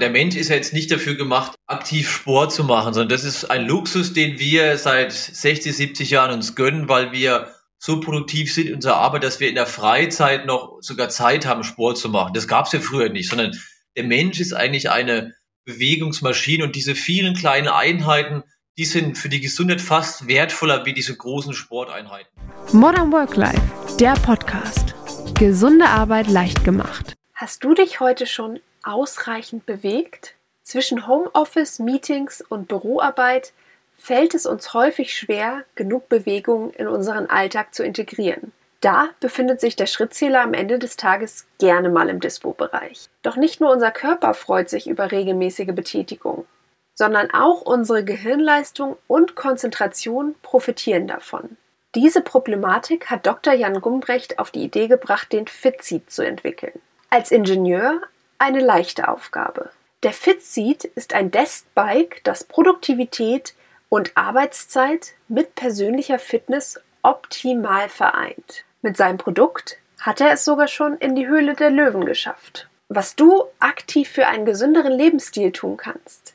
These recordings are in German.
Der Mensch ist ja jetzt nicht dafür gemacht, aktiv Sport zu machen, sondern das ist ein Luxus, den wir seit 60, 70 Jahren uns gönnen, weil wir so produktiv sind in unserer Arbeit, dass wir in der Freizeit noch sogar Zeit haben, Sport zu machen. Das gab es ja früher nicht, sondern der Mensch ist eigentlich eine Bewegungsmaschine und diese vielen kleinen Einheiten, die sind für die Gesundheit fast wertvoller wie diese großen Sporteinheiten. Modern Work Life, der Podcast. Gesunde Arbeit leicht gemacht. Hast du dich heute schon ausreichend bewegt? Zwischen Homeoffice, Meetings und Büroarbeit fällt es uns häufig schwer, genug Bewegung in unseren Alltag zu integrieren. Da befindet sich der Schrittzähler am Ende des Tages gerne mal im Dispo-Bereich. Doch nicht nur unser Körper freut sich über regelmäßige Betätigung, sondern auch unsere Gehirnleistung und Konzentration profitieren davon. Diese Problematik hat Dr. Jan Gumbrecht auf die Idee gebracht, den Fitseat zu entwickeln. Als Ingenieur eine leichte Aufgabe. Der Fitseat ist ein Deskbike, das Produktivität und Arbeitszeit mit persönlicher Fitness optimal vereint. Mit seinem Produkt hat er es sogar schon in die Höhle der Löwen geschafft. Was du aktiv für einen gesünderen Lebensstil tun kannst,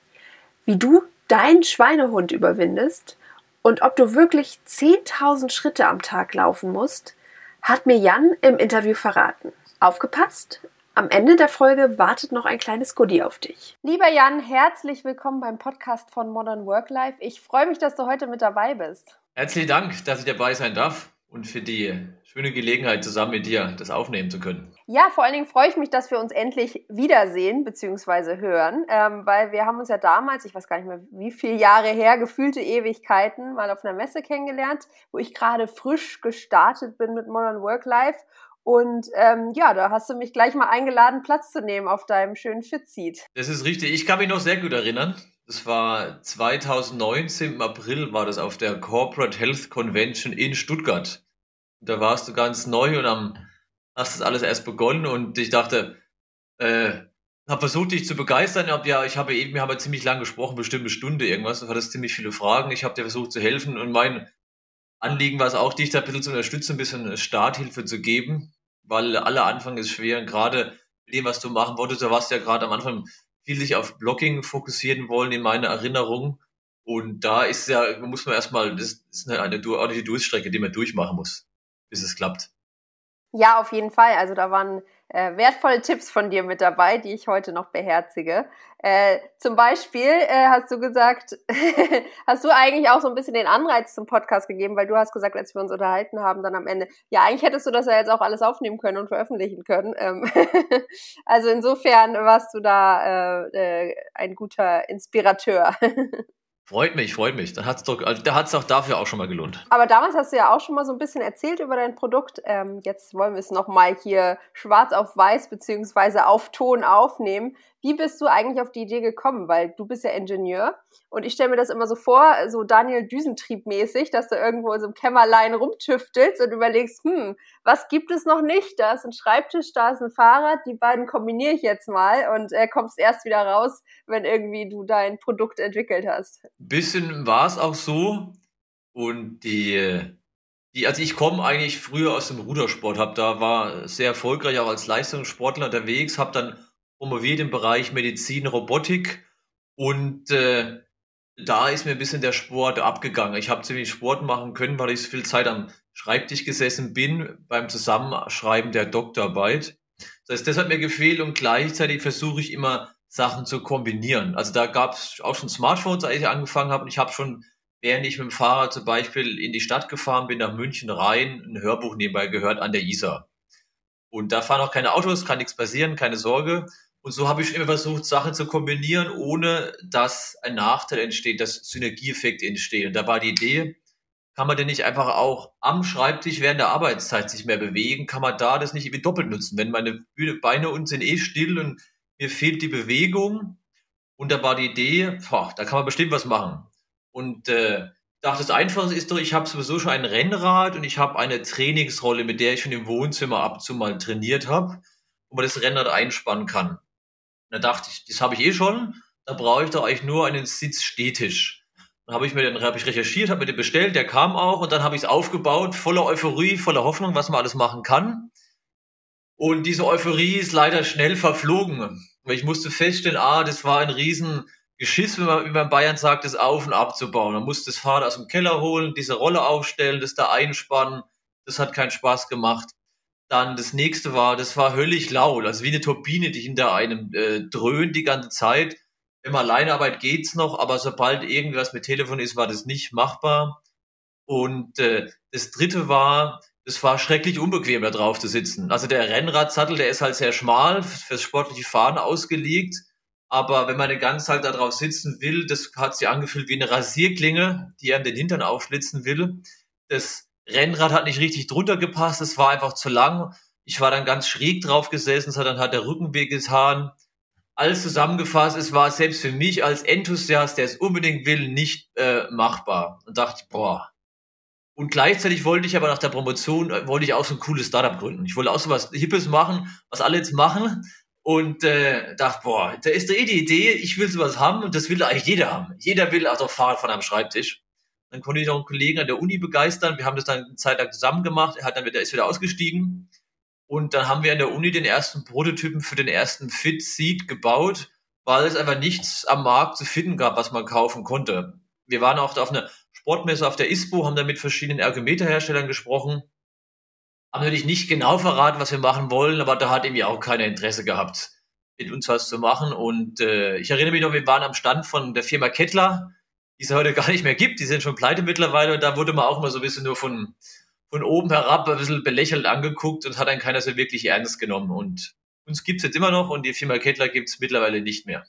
wie du deinen Schweinehund überwindest und ob du wirklich 10.000 Schritte am Tag laufen musst, hat mir Jan im Interview verraten. Aufgepasst, am Ende der Folge wartet noch ein kleines Goodie auf dich. Lieber Jan, herzlich willkommen beim Podcast von Modern Work Life. Ich freue mich, dass du heute mit dabei bist. Herzlichen Dank, dass ich dabei sein darf und für die schöne Gelegenheit, zusammen mit dir das aufnehmen zu können. Ja, vor allen Dingen freue ich mich, dass wir uns endlich wiedersehen bzw. hören, ähm, weil wir haben uns ja damals, ich weiß gar nicht mehr wie viele Jahre her, gefühlte Ewigkeiten, mal auf einer Messe kennengelernt, wo ich gerade frisch gestartet bin mit Modern Work Life und ähm, ja, da hast du mich gleich mal eingeladen, Platz zu nehmen auf deinem schönen Fitseat. Das ist richtig. Ich kann mich noch sehr gut erinnern. Das war 2019 im April war das auf der Corporate Health Convention in Stuttgart. Da warst du ganz neu und am, hast das alles erst begonnen und ich dachte, äh, habe versucht, dich zu begeistern. Hab, ja, ich habe eben, wir haben ziemlich lang gesprochen, bestimmt eine Stunde irgendwas. Du hattest ziemlich viele Fragen. Ich habe dir versucht zu helfen und mein Anliegen war es auch, dich da ein bisschen zu unterstützen, ein bisschen Starthilfe zu geben weil aller Anfang ist schwer. Und gerade mit dem, was du machen wolltest, da warst du ja gerade am Anfang viel sich auf Blocking fokussieren wollen in meiner Erinnerung. Und da ist ja, muss man erstmal, das ist eine, eine ordentliche Durchstrecke, die man durchmachen muss, bis es klappt. Ja, auf jeden Fall. Also da waren äh, wertvolle Tipps von dir mit dabei, die ich heute noch beherzige. Äh, zum Beispiel äh, hast du gesagt, hast du eigentlich auch so ein bisschen den Anreiz zum Podcast gegeben, weil du hast gesagt, als wir uns unterhalten haben, dann am Ende, ja, eigentlich hättest du das ja jetzt auch alles aufnehmen können und veröffentlichen können. Ähm also insofern warst du da äh, äh, ein guter Inspirateur. Freut mich, freut mich. Dann hat's doch, also, da hat's doch dafür auch schon mal gelohnt. Aber damals hast du ja auch schon mal so ein bisschen erzählt über dein Produkt. Ähm, jetzt wollen wir es nochmal hier schwarz auf weiß beziehungsweise auf Ton aufnehmen. Wie bist du eigentlich auf die Idee gekommen? Weil du bist ja Ingenieur und ich stelle mir das immer so vor, so Daniel Düsentrieb mäßig, dass du irgendwo in so einem Kämmerlein rumtüftelst und überlegst, hm, was gibt es noch nicht? Da ist ein Schreibtisch, da ist ein Fahrrad, die beiden kombiniere ich jetzt mal und äh, kommst erst wieder raus, wenn irgendwie du dein Produkt entwickelt hast. Bisschen war es auch so und die die, also ich komme eigentlich früher aus dem Rudersport, habe da war sehr erfolgreich auch als Leistungssportler unterwegs, habe dann promoviert im Bereich Medizin, Robotik und äh, da ist mir ein bisschen der Sport abgegangen. Ich habe ziemlich Sport machen können, weil ich so viel Zeit am Schreibtisch gesessen bin beim Zusammenschreiben der Doktorarbeit. Das heißt, das hat mir gefehlt und gleichzeitig versuche ich immer Sachen zu kombinieren. Also da gab es auch schon Smartphones, als ich angefangen habe und ich habe schon, während ich mit dem Fahrrad zum Beispiel in die Stadt gefahren bin, nach München rein, ein Hörbuch nebenbei gehört an der Isar. Und da fahren auch keine Autos, kann nichts passieren, keine Sorge. Und so habe ich immer versucht, Sachen zu kombinieren, ohne dass ein Nachteil entsteht, dass Synergieeffekte entstehen. Und da war die Idee, kann man denn nicht einfach auch am Schreibtisch während der Arbeitszeit sich mehr bewegen? Kann man da das nicht irgendwie doppelt nutzen? Wenn meine Beine unten sind eh still und mir fehlt die Bewegung. Und da war die Idee, boah, da kann man bestimmt was machen. Und äh, dachte, das Einfachste ist doch, ich habe sowieso schon ein Rennrad und ich habe eine Trainingsrolle, mit der ich schon im Wohnzimmer ab und zu mal trainiert habe, wo man das Rennrad einspannen kann. Da dachte ich, das habe ich eh schon, da brauche ich doch eigentlich nur einen Sitzstehtisch. Dann habe ich mir den hab ich recherchiert, habe mir den bestellt, der kam auch und dann habe ich es aufgebaut, voller Euphorie, voller Hoffnung, was man alles machen kann. Und diese Euphorie ist leider schnell verflogen, Ich musste feststellen, ah, das war ein riesen Geschiss, wenn man, wie man in Bayern sagt, das auf- und abzubauen. Man musste das Fahrrad aus dem Keller holen, diese Rolle aufstellen, das da einspannen. Das hat keinen Spaß gemacht. Dann das nächste war, das war höllisch laut, also wie eine Turbine, die hinter einem äh, dröhnt die ganze Zeit. Man Alleinarbeit geht's noch, aber sobald irgendwas mit Telefon ist, war das nicht machbar. Und äh, das dritte war, es war schrecklich unbequem, da drauf zu sitzen. Also der Rennradsattel, der ist halt sehr schmal, fürs sportliche Fahren ausgelegt. Aber wenn man den ganzen Tag da drauf sitzen will, das hat sich angefühlt wie eine Rasierklinge, die einem den Hintern aufschlitzen will. Das Rennrad hat nicht richtig drunter gepasst, es war einfach zu lang. Ich war dann ganz schräg drauf gesessen, es hat dann hat der Rücken wehgetan. Alles zusammengefasst, es war selbst für mich als Enthusiast, der es unbedingt will, nicht äh, machbar. Und dachte, boah, und gleichzeitig wollte ich aber nach der Promotion, äh, wollte ich auch so ein cooles Startup gründen. Ich wollte auch so was Hippes machen, was alle jetzt machen. Und äh, dachte, boah, da ist doch eh die Idee, ich will sowas haben und das will eigentlich jeder haben. Jeder will auch Fahrrad von einem Schreibtisch. Dann konnte ich noch einen Kollegen an der Uni begeistern. Wir haben das dann eine Zeit lang zusammen gemacht. Er hat dann wieder, ist wieder ausgestiegen. Und dann haben wir an der Uni den ersten Prototypen für den ersten Fit Seat gebaut, weil es einfach nichts am Markt zu finden gab, was man kaufen konnte. Wir waren auch auf einer Sportmesse auf der ISPO, haben da mit verschiedenen Ergometerherstellern gesprochen, haben natürlich nicht genau verraten, was wir machen wollen, aber da hat irgendwie auch keiner Interesse gehabt, mit uns was zu machen. Und äh, ich erinnere mich noch, wir waren am Stand von der Firma Kettler, die es heute gar nicht mehr gibt, die sind schon pleite mittlerweile und da wurde man auch immer so ein bisschen nur von, von oben herab ein bisschen belächelt angeguckt und hat dann keiner so wirklich ernst genommen. Und uns gibt's jetzt immer noch und die Firma Kettler gibt's mittlerweile nicht mehr.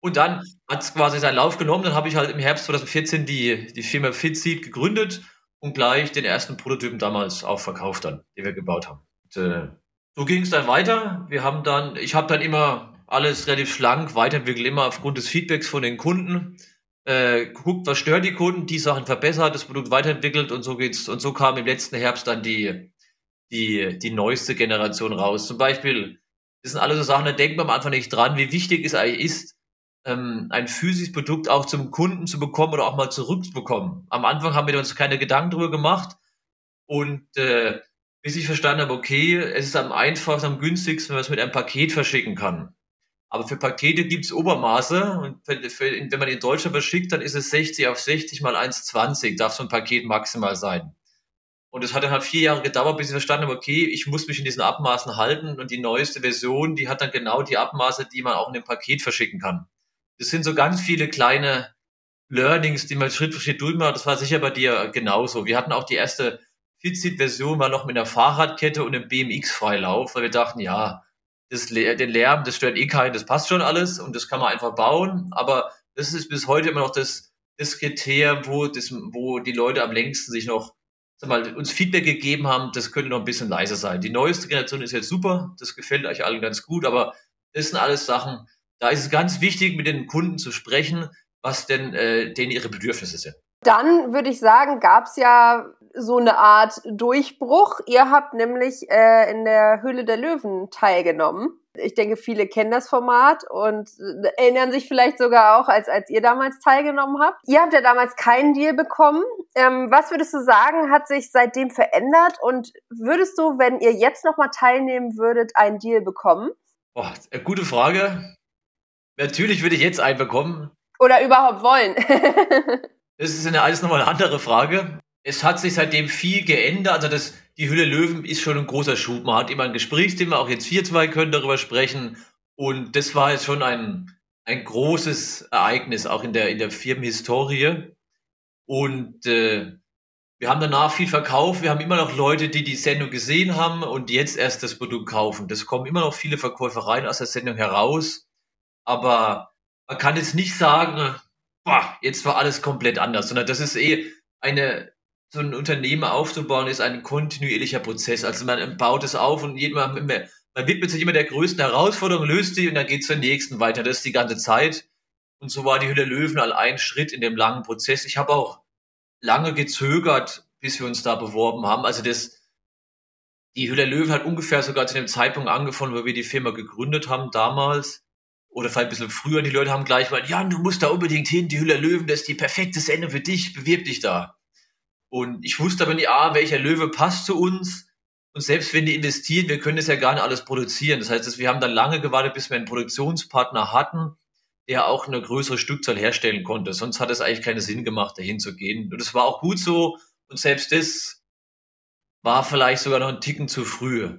Und dann hat es quasi seinen Lauf genommen. Dann habe ich halt im Herbst 2014 die, die Firma FitSeed gegründet und gleich den ersten Prototypen damals auch verkauft dann, den wir gebaut haben. Und, äh, so ging es dann weiter. Wir haben dann, ich habe dann immer alles relativ schlank weiterentwickelt, immer aufgrund des Feedbacks von den Kunden. Äh, geguckt, was stört die Kunden, die Sachen verbessert, das Produkt weiterentwickelt und so geht's. Und so kam im letzten Herbst dann die, die, die neueste Generation raus. Zum Beispiel, das sind alles so Sachen, da denkt man am Anfang nicht dran, wie wichtig es eigentlich ist, ähm, ein physisches Produkt auch zum Kunden zu bekommen oder auch mal zurückzubekommen. Am Anfang haben wir uns keine Gedanken darüber gemacht und äh, bis ich verstanden habe, okay, es ist am einfachsten, am günstigsten, wenn man es mit einem Paket verschicken kann. Aber für Pakete gibt es Obermaße und für, wenn man in Deutschland verschickt, dann ist es 60 auf 60 mal 1,20 darf so ein Paket maximal sein. Und es hat dann halt vier Jahre gedauert, bis ich verstanden habe, okay, ich muss mich in diesen Abmaßen halten und die neueste Version, die hat dann genau die Abmaße, die man auch in dem Paket verschicken kann das sind so ganz viele kleine Learnings, die man Schritt für Schritt durchmacht. Das war sicher bei dir genauso. Wir hatten auch die erste Fitsit-Version war noch mit einer Fahrradkette und einem BMX-Freilauf, weil wir dachten, ja, das, den Lärm, das stört eh keinen, das passt schon alles und das kann man einfach bauen. Aber das ist bis heute immer noch das, das Kriterium, wo, das, wo die Leute am längsten sich noch sag mal, uns Feedback gegeben haben, das könnte noch ein bisschen leiser sein. Die neueste Generation ist jetzt super, das gefällt euch allen ganz gut, aber das sind alles Sachen, da ist es ganz wichtig, mit den Kunden zu sprechen, was denn äh, denen ihre Bedürfnisse sind. Dann würde ich sagen, gab es ja so eine Art Durchbruch. Ihr habt nämlich äh, in der Höhle der Löwen teilgenommen. Ich denke, viele kennen das Format und äh, erinnern sich vielleicht sogar auch, als, als ihr damals teilgenommen habt. Ihr habt ja damals keinen Deal bekommen. Ähm, was würdest du sagen, hat sich seitdem verändert? Und würdest du, wenn ihr jetzt nochmal teilnehmen würdet, einen Deal bekommen? Boah, gute Frage. Natürlich würde ich jetzt einen bekommen. Oder überhaupt wollen. das ist eine, alles nochmal eine andere Frage. Es hat sich seitdem viel geändert. Also das, die Hülle Löwen ist schon ein großer Schub. Man hat immer ein Gesprächsthema, auch jetzt wir zwei können darüber sprechen. Und das war jetzt schon ein, ein großes Ereignis, auch in der, in der Firmenhistorie. Und äh, wir haben danach viel verkauft. Wir haben immer noch Leute, die die Sendung gesehen haben und jetzt erst das Produkt kaufen. Das kommen immer noch viele Verkäufer rein aus der Sendung heraus aber man kann jetzt nicht sagen, boah, jetzt war alles komplett anders, sondern das ist eh eine, so ein Unternehmen aufzubauen, ist ein kontinuierlicher Prozess. Also man baut es auf und man, man widmet sich immer der größten Herausforderung, löst die und dann geht es zur nächsten weiter. Das ist die ganze Zeit. Und so war die Hülle Löwen all ein Schritt in dem langen Prozess. Ich habe auch lange gezögert, bis wir uns da beworben haben. Also das, die Hülle Löwen hat ungefähr sogar zu dem Zeitpunkt angefangen, wo wir die Firma gegründet haben damals oder vielleicht ein bisschen früher, die Leute haben gleich mal, ja, du musst da unbedingt hin, die Hülle Löwen, das ist die perfekte Sendung für dich, bewirb dich da. Und ich wusste aber nicht, ah, welcher Löwe passt zu uns. Und selbst wenn die investieren, wir können das ja gar nicht alles produzieren. Das heißt, wir haben dann lange gewartet, bis wir einen Produktionspartner hatten, der auch eine größere Stückzahl herstellen konnte. Sonst hat es eigentlich keinen Sinn gemacht, dahin zu gehen. Und das war auch gut so. Und selbst das war vielleicht sogar noch ein Ticken zu früh.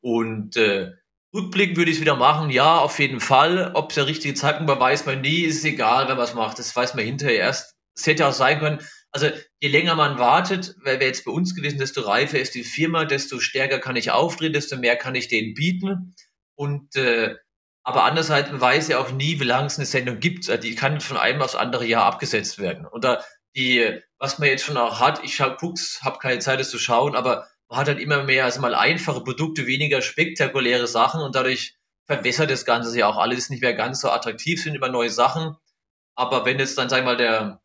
Und äh, Rückblick würde ich es wieder machen, ja, auf jeden Fall. Ob es der richtige Zeitpunkt war, weiß man nie, ist egal, man es macht. Das weiß man hinterher erst. Es hätte auch sein können, also je länger man wartet, wäre jetzt bei uns gewesen, desto reifer ist die Firma, desto stärker kann ich auftreten, desto mehr kann ich denen bieten. Und äh, aber andererseits weiß ja auch nie, wie lange es eine Sendung gibt. Also die kann von einem aufs andere Jahr abgesetzt werden. Und da die, was man jetzt schon auch hat, ich guck's, habe keine Zeit, das zu schauen, aber man hat halt immer mehr, also mal einfache Produkte, weniger spektakuläre Sachen und dadurch verwässert das Ganze ja auch alles nicht mehr ganz so attraktiv, sind immer neue Sachen. Aber wenn jetzt dann, sag ich mal, der,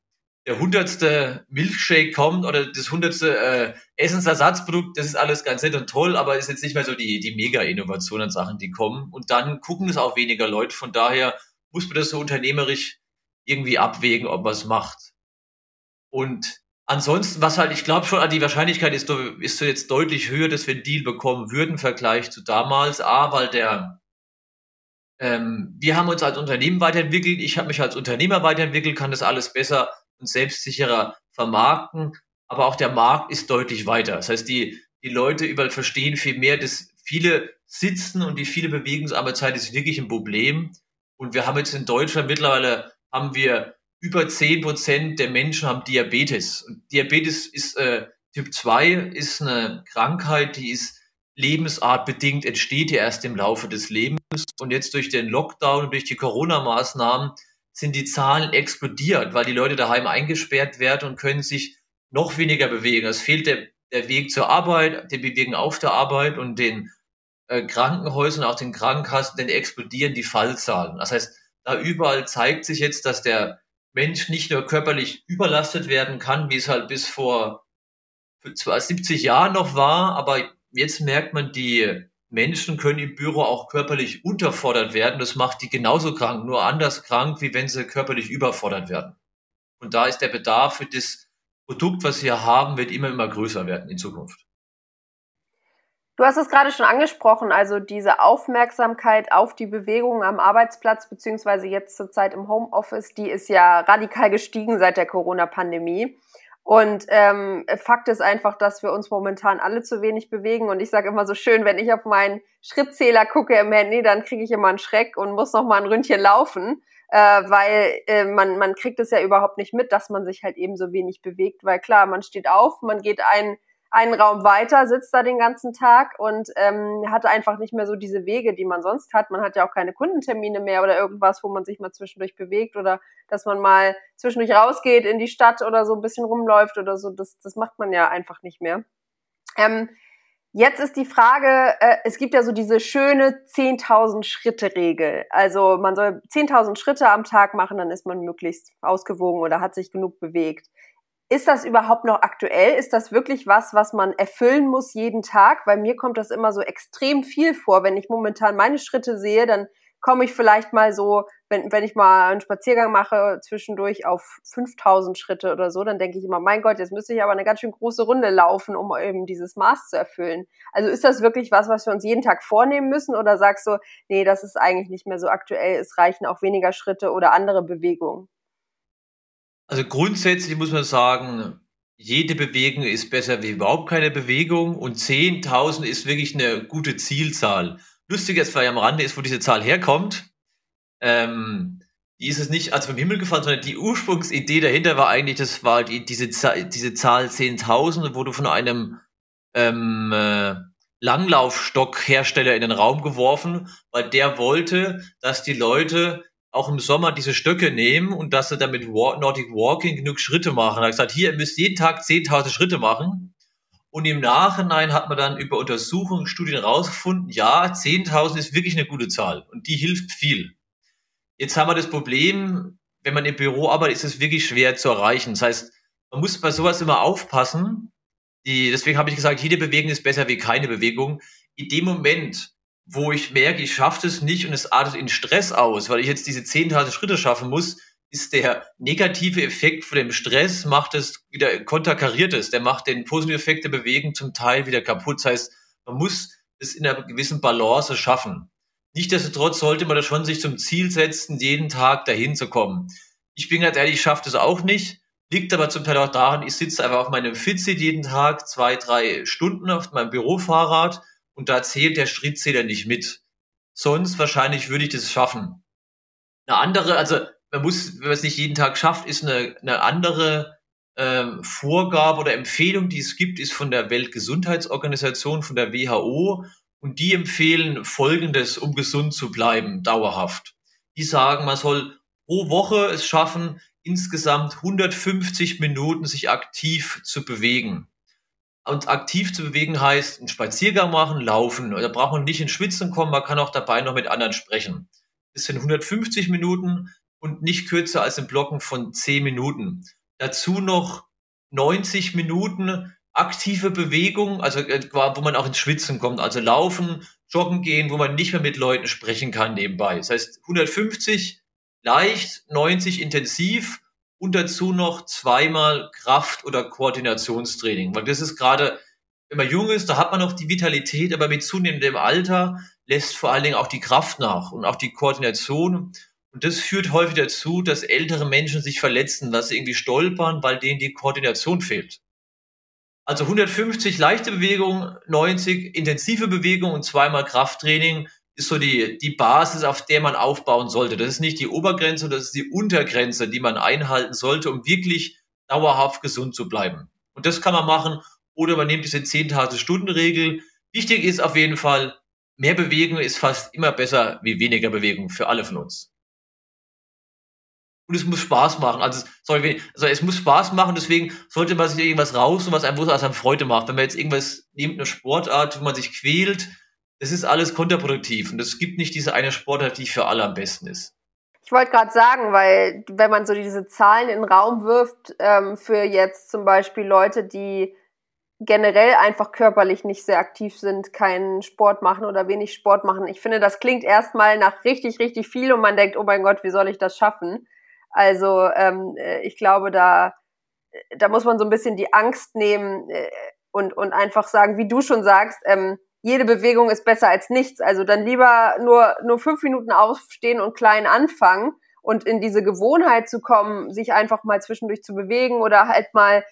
der hundertste Milkshake kommt oder das hundertste äh, Essensersatzprodukt, das ist alles ganz nett und toll, aber ist jetzt nicht mehr so die, die Mega-Innovation an Sachen, die kommen. Und dann gucken es auch weniger Leute. Von daher muss man das so unternehmerisch irgendwie abwägen, ob man es macht. Und ansonsten, was halt, ich glaube schon, die Wahrscheinlichkeit ist, ist so jetzt deutlich höher, dass wir einen Deal bekommen würden Vergleich zu damals. A, weil der, ähm, wir haben uns als Unternehmen weiterentwickelt, ich habe mich als Unternehmer weiterentwickelt, kann das alles besser und selbstsicherer vermarkten, aber auch der Markt ist deutlich weiter. Das heißt, die, die Leute überall verstehen viel mehr, dass viele sitzen und die viele Bewegungsarbeitszeit ist wirklich ein Problem. Und wir haben jetzt in Deutschland mittlerweile haben wir über zehn Prozent der Menschen haben Diabetes. Und Diabetes ist äh, Typ 2 ist eine Krankheit, die ist lebensartbedingt, entsteht ja erst im Laufe des Lebens. Und jetzt durch den Lockdown und durch die Corona-Maßnahmen sind die Zahlen explodiert, weil die Leute daheim eingesperrt werden und können sich noch weniger bewegen. Es fehlt der, der Weg zur Arbeit, der Bewegen auf der Arbeit und den äh, Krankenhäusern, auch den Krankenkassen, denn explodieren die Fallzahlen. Das heißt, da überall zeigt sich jetzt, dass der Mensch nicht nur körperlich überlastet werden kann, wie es halt bis vor zwar 70 Jahren noch war, aber jetzt merkt man, die Menschen können im Büro auch körperlich unterfordert werden. Das macht die genauso krank, nur anders krank, wie wenn sie körperlich überfordert werden. Und da ist der Bedarf für das Produkt, was wir haben, wird immer, immer größer werden in Zukunft. Du hast es gerade schon angesprochen, also diese Aufmerksamkeit auf die Bewegung am Arbeitsplatz, beziehungsweise jetzt zur Zeit im Homeoffice, die ist ja radikal gestiegen seit der Corona-Pandemie. Und ähm, Fakt ist einfach, dass wir uns momentan alle zu wenig bewegen. Und ich sage immer so schön, wenn ich auf meinen Schrittzähler gucke im Handy, dann kriege ich immer einen Schreck und muss noch mal ein Ründchen laufen, äh, weil äh, man, man kriegt es ja überhaupt nicht mit, dass man sich halt eben so wenig bewegt. Weil klar, man steht auf, man geht ein einen Raum weiter, sitzt da den ganzen Tag und ähm, hat einfach nicht mehr so diese Wege, die man sonst hat. Man hat ja auch keine Kundentermine mehr oder irgendwas, wo man sich mal zwischendurch bewegt oder dass man mal zwischendurch rausgeht in die Stadt oder so ein bisschen rumläuft oder so. Das, das macht man ja einfach nicht mehr. Ähm, Jetzt ist die Frage, äh, es gibt ja so diese schöne 10.000 Schritte Regel. Also man soll 10.000 Schritte am Tag machen, dann ist man möglichst ausgewogen oder hat sich genug bewegt. Ist das überhaupt noch aktuell? Ist das wirklich was, was man erfüllen muss jeden Tag? Weil mir kommt das immer so extrem viel vor. Wenn ich momentan meine Schritte sehe, dann komme ich vielleicht mal so, wenn, wenn ich mal einen Spaziergang mache, zwischendurch auf 5000 Schritte oder so, dann denke ich immer, mein Gott, jetzt müsste ich aber eine ganz schön große Runde laufen, um eben dieses Maß zu erfüllen. Also ist das wirklich was, was wir uns jeden Tag vornehmen müssen oder sagst du, nee, das ist eigentlich nicht mehr so aktuell, es reichen auch weniger Schritte oder andere Bewegungen? Also grundsätzlich muss man sagen, jede Bewegung ist besser wie überhaupt keine Bewegung und 10.000 ist wirklich eine gute Zielzahl. Lustig jetzt vielleicht am Rande ist, wo diese Zahl herkommt. Ähm, die ist es nicht als vom Himmel gefallen, sondern die Ursprungsidee dahinter war eigentlich, das war die, diese, diese Zahl 10.000, wurde von einem ähm, äh, Langlaufstockhersteller in den Raum geworfen, weil der wollte, dass die Leute auch im Sommer diese Stöcke nehmen und dass sie damit Nordic Walking genug Schritte machen. Er hat gesagt, hier, ihr müsst jeden Tag 10.000 Schritte machen. Und im Nachhinein hat man dann über Untersuchungen, Studien rausgefunden, ja, 10.000 ist wirklich eine gute Zahl und die hilft viel. Jetzt haben wir das Problem, wenn man im Büro arbeitet, ist es wirklich schwer zu erreichen. Das heißt, man muss bei sowas immer aufpassen. Die, deswegen habe ich gesagt, jede Bewegung ist besser wie keine Bewegung. In dem Moment, wo ich merke, ich schaffe das nicht und es artet in Stress aus, weil ich jetzt diese 10.000 Schritte schaffen muss, ist der negative Effekt von dem Stress, macht es wieder konterkariert es, der macht den positiven Effekt der Bewegung zum Teil wieder kaputt. Das heißt, man muss es in einer gewissen Balance schaffen. Nichtsdestotrotz sollte man das schon sich zum Ziel setzen, jeden Tag dahin zu kommen. Ich bin ganz ehrlich, ich schaffe das auch nicht. Liegt aber zum Teil auch daran, ich sitze einfach auf meinem Fitsit jeden Tag zwei, drei Stunden auf meinem Bürofahrrad und da zählt der Schrittzähler nicht mit. Sonst wahrscheinlich würde ich das schaffen. Eine andere, also man muss, wenn man es nicht jeden Tag schafft, ist eine, eine andere ähm, Vorgabe oder Empfehlung, die es gibt, ist von der Weltgesundheitsorganisation, von der WHO. Und die empfehlen Folgendes, um gesund zu bleiben, dauerhaft. Die sagen, man soll pro Woche es schaffen, insgesamt 150 Minuten sich aktiv zu bewegen. Und aktiv zu bewegen heißt, einen Spaziergang machen, laufen. Da braucht man nicht in Schwitzen kommen, man kann auch dabei noch mit anderen sprechen. Das sind 150 Minuten und nicht kürzer als ein Blocken von 10 Minuten. Dazu noch 90 Minuten aktive Bewegung, also äh, wo man auch ins Schwitzen kommt, also laufen, joggen gehen, wo man nicht mehr mit Leuten sprechen kann nebenbei. Das heißt 150 leicht, 90 intensiv und dazu noch zweimal Kraft- oder Koordinationstraining. Weil das ist gerade, wenn man jung ist, da hat man noch die Vitalität, aber mit zunehmendem Alter lässt vor allen Dingen auch die Kraft nach und auch die Koordination. Und das führt häufig dazu, dass ältere Menschen sich verletzen, dass sie irgendwie stolpern, weil denen die Koordination fehlt. Also 150 leichte Bewegungen, 90 intensive Bewegungen und zweimal Krafttraining ist so die, die Basis, auf der man aufbauen sollte. Das ist nicht die Obergrenze, das ist die Untergrenze, die man einhalten sollte, um wirklich dauerhaft gesund zu bleiben. Und das kann man machen oder man nimmt diese 10.000-Stunden-Regel. Wichtig ist auf jeden Fall, mehr Bewegung ist fast immer besser wie weniger Bewegung für alle von uns. Und es muss Spaß machen. Also, sorry, also es muss Spaß machen, deswegen sollte man sich irgendwas raus was einem, was einem Freude macht. Wenn man jetzt irgendwas nimmt, eine Sportart, wo man sich quält, das ist alles kontraproduktiv und es gibt nicht diese eine Sportart, die für alle am besten ist. Ich wollte gerade sagen, weil wenn man so diese Zahlen in den Raum wirft, ähm, für jetzt zum Beispiel Leute, die generell einfach körperlich nicht sehr aktiv sind, keinen Sport machen oder wenig Sport machen. Ich finde, das klingt erstmal nach richtig, richtig viel und man denkt, oh mein Gott, wie soll ich das schaffen? Also ähm, äh, ich glaube, da, da muss man so ein bisschen die Angst nehmen äh, und, und einfach sagen, wie du schon sagst, ähm, jede Bewegung ist besser als nichts. Also dann lieber nur, nur fünf Minuten aufstehen und klein anfangen und in diese Gewohnheit zu kommen, sich einfach mal zwischendurch zu bewegen oder halt mal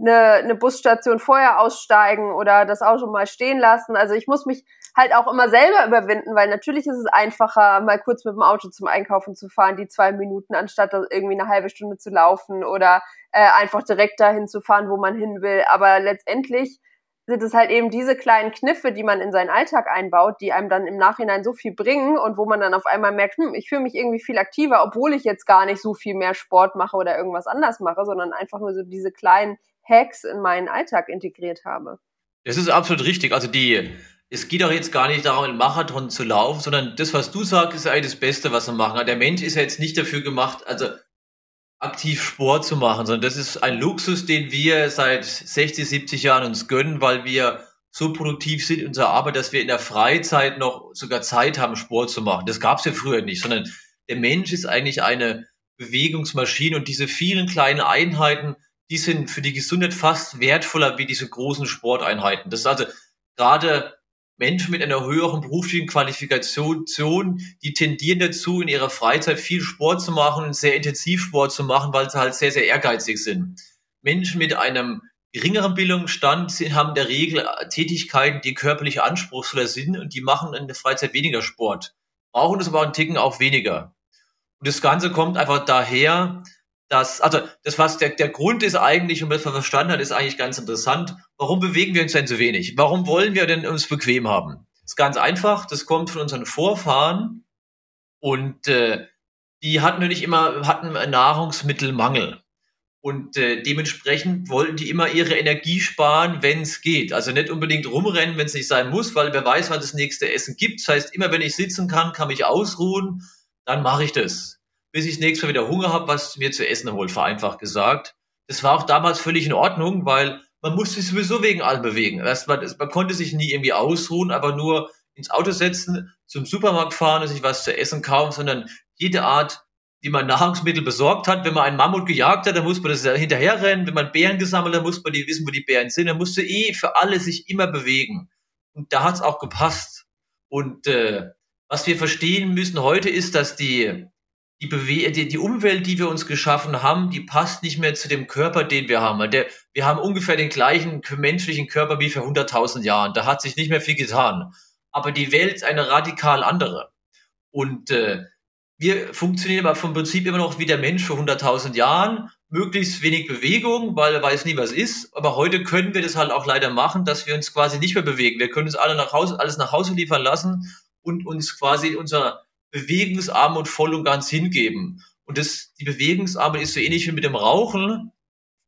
eine, eine Busstation vorher aussteigen oder das Auto mal stehen lassen. Also ich muss mich halt auch immer selber überwinden, weil natürlich ist es einfacher, mal kurz mit dem Auto zum Einkaufen zu fahren, die zwei Minuten, anstatt irgendwie eine halbe Stunde zu laufen oder äh, einfach direkt dahin zu fahren, wo man hin will. Aber letztendlich sind es halt eben diese kleinen Kniffe, die man in seinen Alltag einbaut, die einem dann im Nachhinein so viel bringen und wo man dann auf einmal merkt, hm, ich fühle mich irgendwie viel aktiver, obwohl ich jetzt gar nicht so viel mehr Sport mache oder irgendwas anders mache, sondern einfach nur so diese kleinen Hacks in meinen Alltag integriert habe. Das ist absolut richtig. Also die, es geht auch jetzt gar nicht darum, einen Marathon zu laufen, sondern das, was du sagst, ist eigentlich das Beste, was wir machen. Der Mensch ist ja jetzt nicht dafür gemacht, also aktiv Sport zu machen, sondern das ist ein Luxus, den wir seit 60, 70 Jahren uns gönnen, weil wir so produktiv sind in unserer Arbeit, dass wir in der Freizeit noch sogar Zeit haben, Sport zu machen. Das gab es ja früher nicht, sondern der Mensch ist eigentlich eine Bewegungsmaschine und diese vielen kleinen Einheiten, die sind für die Gesundheit fast wertvoller wie diese großen Sporteinheiten. Das ist also gerade Menschen mit einer höheren beruflichen Qualifikation, die tendieren dazu, in ihrer Freizeit viel Sport zu machen, sehr intensiv Sport zu machen, weil sie halt sehr, sehr ehrgeizig sind. Menschen mit einem geringeren Bildungsstand haben in der Regel Tätigkeiten, die körperlich anspruchsvoller sind und die machen in der Freizeit weniger Sport. Brauchen das aber einen Ticken auch weniger. Und das Ganze kommt einfach daher, dass, also das, was der, der Grund ist eigentlich, und was man verstanden hat, ist eigentlich ganz interessant. Warum bewegen wir uns denn so wenig? Warum wollen wir denn uns bequem haben? Das ist ganz einfach, das kommt von unseren Vorfahren und äh, die hatten nicht immer, hatten Nahrungsmittelmangel. Und äh, dementsprechend wollten die immer ihre Energie sparen, wenn es geht. Also nicht unbedingt rumrennen, wenn es nicht sein muss, weil wer weiß, wann das nächste Essen gibt. Das heißt, immer wenn ich sitzen kann, kann mich ausruhen, dann mache ich das bis ich das nächste Mal wieder Hunger habe, was mir zu essen holt, vereinfacht gesagt. Das war auch damals völlig in Ordnung, weil man musste sich sowieso wegen allem bewegen. Das, man, man konnte sich nie irgendwie ausruhen, aber nur ins Auto setzen, zum Supermarkt fahren und sich was zu essen kaufen, sondern jede Art, wie man Nahrungsmittel besorgt hat. Wenn man einen Mammut gejagt hat, dann muss man das hinterherrennen. Wenn man Bären gesammelt hat, muss man die wissen, wo die Bären sind. Dann musste eh für alle sich immer bewegen. Und da hat es auch gepasst. Und äh, was wir verstehen müssen heute ist, dass die, die, Bewe die, die Umwelt, die wir uns geschaffen haben, die passt nicht mehr zu dem Körper, den wir haben. Der, wir haben ungefähr den gleichen menschlichen Körper wie vor 100.000 Jahren. Da hat sich nicht mehr viel getan. Aber die Welt ist eine radikal andere. Und äh, wir funktionieren aber vom Prinzip immer noch wie der Mensch vor 100.000 Jahren. Möglichst wenig Bewegung, weil er weiß nie, was ist. Aber heute können wir das halt auch leider machen, dass wir uns quasi nicht mehr bewegen. Wir können uns alle nach Hause, alles nach Hause liefern lassen und uns quasi unser Bewegungsarmut voll und ganz hingeben. Und das, die Bewegungsarmut ist so ähnlich wie mit dem Rauchen.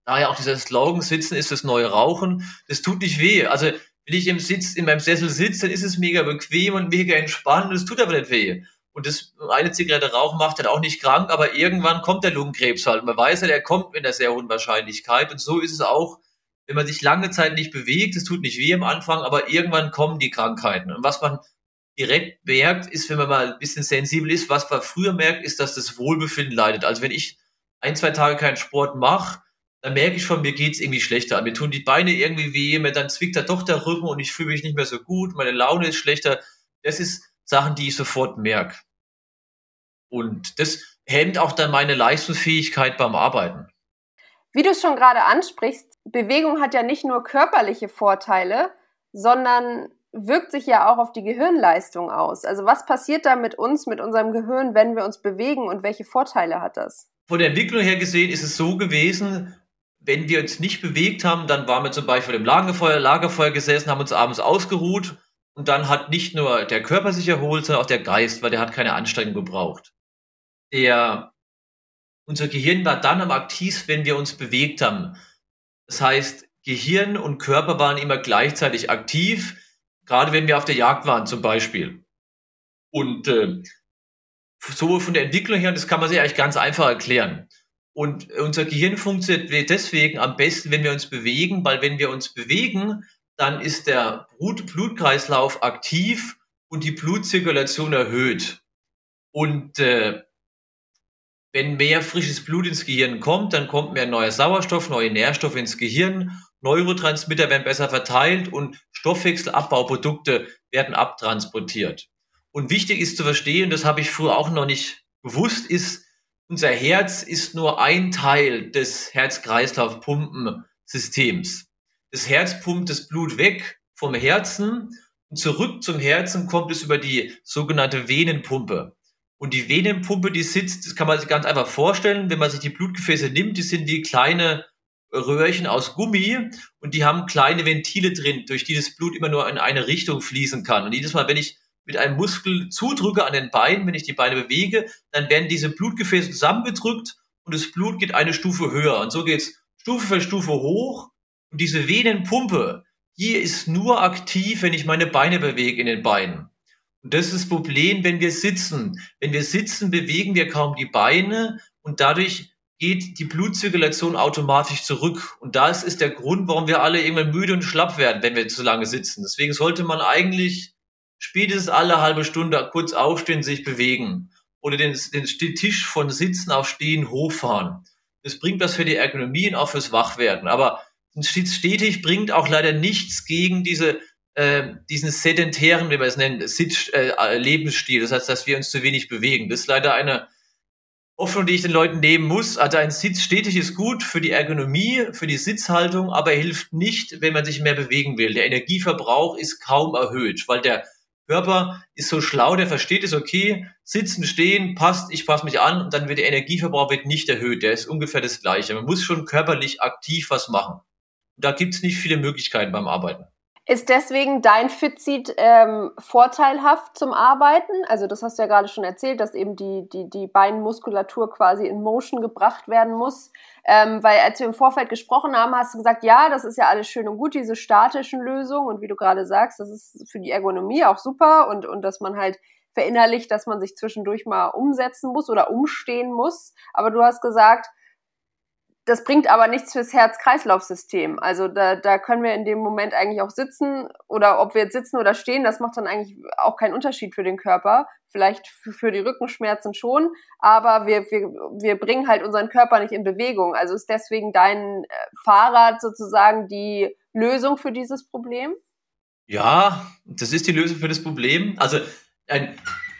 Daher auch dieser Slogan, Sitzen ist das neue Rauchen. Das tut nicht weh. Also, wenn ich im Sitz, in meinem Sessel sitze, dann ist es mega bequem und mega entspannt und es tut aber nicht weh. Und das eine Zigarette rauchen macht halt auch nicht krank, aber irgendwann kommt der Lungenkrebs halt. Man weiß ja, der kommt mit einer sehr hohen Wahrscheinlichkeit. Und so ist es auch, wenn man sich lange Zeit nicht bewegt, es tut nicht weh am Anfang, aber irgendwann kommen die Krankheiten. Und was man direkt merkt, ist, wenn man mal ein bisschen sensibel ist, was man früher merkt, ist, dass das Wohlbefinden leidet. Also wenn ich ein, zwei Tage keinen Sport mache, dann merke ich schon, mir geht's irgendwie schlechter. Mir tun die Beine irgendwie weh, mir dann zwickt da doch der Rücken und ich fühle mich nicht mehr so gut, meine Laune ist schlechter. Das ist Sachen, die ich sofort merke. Und das hemmt auch dann meine Leistungsfähigkeit beim Arbeiten. Wie du es schon gerade ansprichst, Bewegung hat ja nicht nur körperliche Vorteile, sondern wirkt sich ja auch auf die Gehirnleistung aus. Also was passiert da mit uns, mit unserem Gehirn, wenn wir uns bewegen und welche Vorteile hat das? Von der Entwicklung her gesehen ist es so gewesen, wenn wir uns nicht bewegt haben, dann waren wir zum Beispiel im Lagerfeuer, Lagerfeuer gesessen, haben uns abends ausgeruht und dann hat nicht nur der Körper sich erholt, sondern auch der Geist, weil der hat keine Anstrengung gebraucht. Der, unser Gehirn war dann am aktivsten, wenn wir uns bewegt haben. Das heißt, Gehirn und Körper waren immer gleichzeitig aktiv, gerade wenn wir auf der Jagd waren zum Beispiel. Und äh, so von der Entwicklung her, das kann man sich eigentlich ganz einfach erklären. Und unser Gehirn funktioniert deswegen am besten, wenn wir uns bewegen, weil wenn wir uns bewegen, dann ist der Blut Blutkreislauf aktiv und die Blutzirkulation erhöht. Und äh, wenn mehr frisches Blut ins Gehirn kommt, dann kommt mehr neuer Sauerstoff, neue Nährstoffe ins Gehirn, Neurotransmitter werden besser verteilt und Stoffwechselabbauprodukte werden abtransportiert. Und wichtig ist zu verstehen, das habe ich früher auch noch nicht bewusst, ist, unser Herz ist nur ein Teil des Herz-Kreislauf-Pumpensystems das Herz pumpt das Blut weg vom Herzen und zurück zum Herzen kommt es über die sogenannte Venenpumpe. Und die Venenpumpe, die sitzt, das kann man sich ganz einfach vorstellen, wenn man sich die Blutgefäße nimmt, die sind wie kleine Röhrchen aus Gummi und die haben kleine Ventile drin, durch die das Blut immer nur in eine Richtung fließen kann. Und jedes Mal, wenn ich mit einem Muskel zudrücke an den Beinen, wenn ich die Beine bewege, dann werden diese Blutgefäße zusammengedrückt und das Blut geht eine Stufe höher. Und so geht's Stufe für Stufe hoch und diese Venenpumpe, die ist nur aktiv, wenn ich meine Beine bewege in den Beinen. Und das ist das Problem, wenn wir sitzen. Wenn wir sitzen, bewegen wir kaum die Beine und dadurch geht die Blutzirkulation automatisch zurück. Und das ist der Grund, warum wir alle irgendwann müde und schlapp werden, wenn wir zu lange sitzen. Deswegen sollte man eigentlich spätestens alle halbe Stunde kurz aufstehen, sich bewegen oder den, den Tisch von Sitzen auf Stehen hochfahren. Das bringt was für die Ergonomie und auch fürs Wachwerden. Aber stetig bringt auch leider nichts gegen diese äh, diesen sedentären, wie wir es nennen, Sitz, äh, Lebensstil. Das heißt, dass wir uns zu wenig bewegen. Das ist leider eine Hoffnung, die ich den Leuten nehmen muss. Also ein Sitz stetig ist gut für die Ergonomie, für die Sitzhaltung, aber er hilft nicht, wenn man sich mehr bewegen will. Der Energieverbrauch ist kaum erhöht, weil der Körper ist so schlau, der versteht es, okay, sitzen, stehen, passt, ich passe mich an und dann wird der Energieverbrauch wird nicht erhöht. Der ist ungefähr das gleiche. Man muss schon körperlich aktiv was machen da gibt es nicht viele Möglichkeiten beim Arbeiten. Ist deswegen dein Fitseat ähm, vorteilhaft zum Arbeiten? Also das hast du ja gerade schon erzählt, dass eben die, die, die Beinmuskulatur quasi in Motion gebracht werden muss. Ähm, weil als wir im Vorfeld gesprochen haben, hast du gesagt, ja, das ist ja alles schön und gut, diese statischen Lösungen. Und wie du gerade sagst, das ist für die Ergonomie auch super und, und dass man halt verinnerlicht, dass man sich zwischendurch mal umsetzen muss oder umstehen muss. Aber du hast gesagt, das bringt aber nichts fürs Herz-Kreislauf-System. Also da, da können wir in dem Moment eigentlich auch sitzen oder ob wir jetzt sitzen oder stehen, das macht dann eigentlich auch keinen Unterschied für den Körper. Vielleicht für, die Rückenschmerzen schon, aber wir, wir, wir bringen halt unseren Körper nicht in Bewegung. Also ist deswegen dein äh, Fahrrad sozusagen die Lösung für dieses Problem? Ja, das ist die Lösung für das Problem. Also ein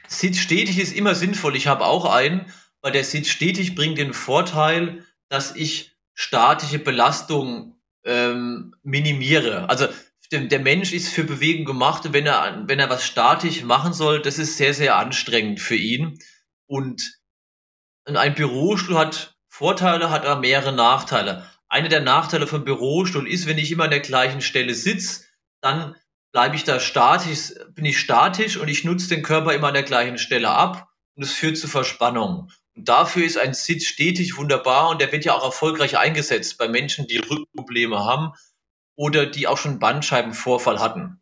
Sitz stetig ist immer sinnvoll. Ich habe auch einen, weil der Sitz stetig bringt den Vorteil, dass ich statische Belastung ähm, minimiere. Also der Mensch ist für Bewegung gemacht und wenn er, wenn er was statisch machen soll, das ist sehr, sehr anstrengend für ihn. Und ein Bürostuhl hat Vorteile, hat aber mehrere Nachteile. Einer der Nachteile vom Bürostuhl ist, wenn ich immer an der gleichen Stelle sitze, dann bleibe ich da statisch, bin ich statisch und ich nutze den Körper immer an der gleichen Stelle ab und es führt zu Verspannung. Dafür ist ein Sitz stetig wunderbar und der wird ja auch erfolgreich eingesetzt bei Menschen, die Rückenprobleme haben oder die auch schon Bandscheibenvorfall hatten.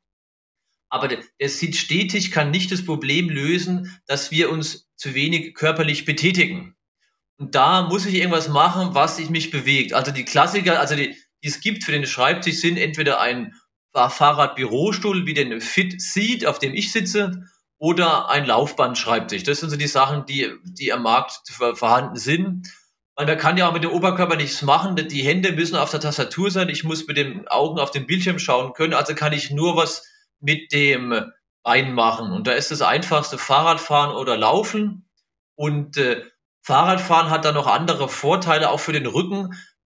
Aber der, der Sitz stetig kann nicht das Problem lösen, dass wir uns zu wenig körperlich betätigen. Und da muss ich irgendwas machen, was sich mich bewegt. Also die Klassiker, also die, die es gibt für den Schreibtisch sind entweder ein Fahrradbürostuhl wie den Fit Seat, auf dem ich sitze, oder ein Laufbandschreibtisch. Das sind so die Sachen, die, die am Markt vorhanden sind. Man kann ja auch mit dem Oberkörper nichts machen. Die Hände müssen auf der Tastatur sein. Ich muss mit den Augen auf den Bildschirm schauen können. Also kann ich nur was mit dem Bein machen. Und da ist das einfachste Fahrradfahren oder Laufen. Und äh, Fahrradfahren hat dann noch andere Vorteile, auch für den Rücken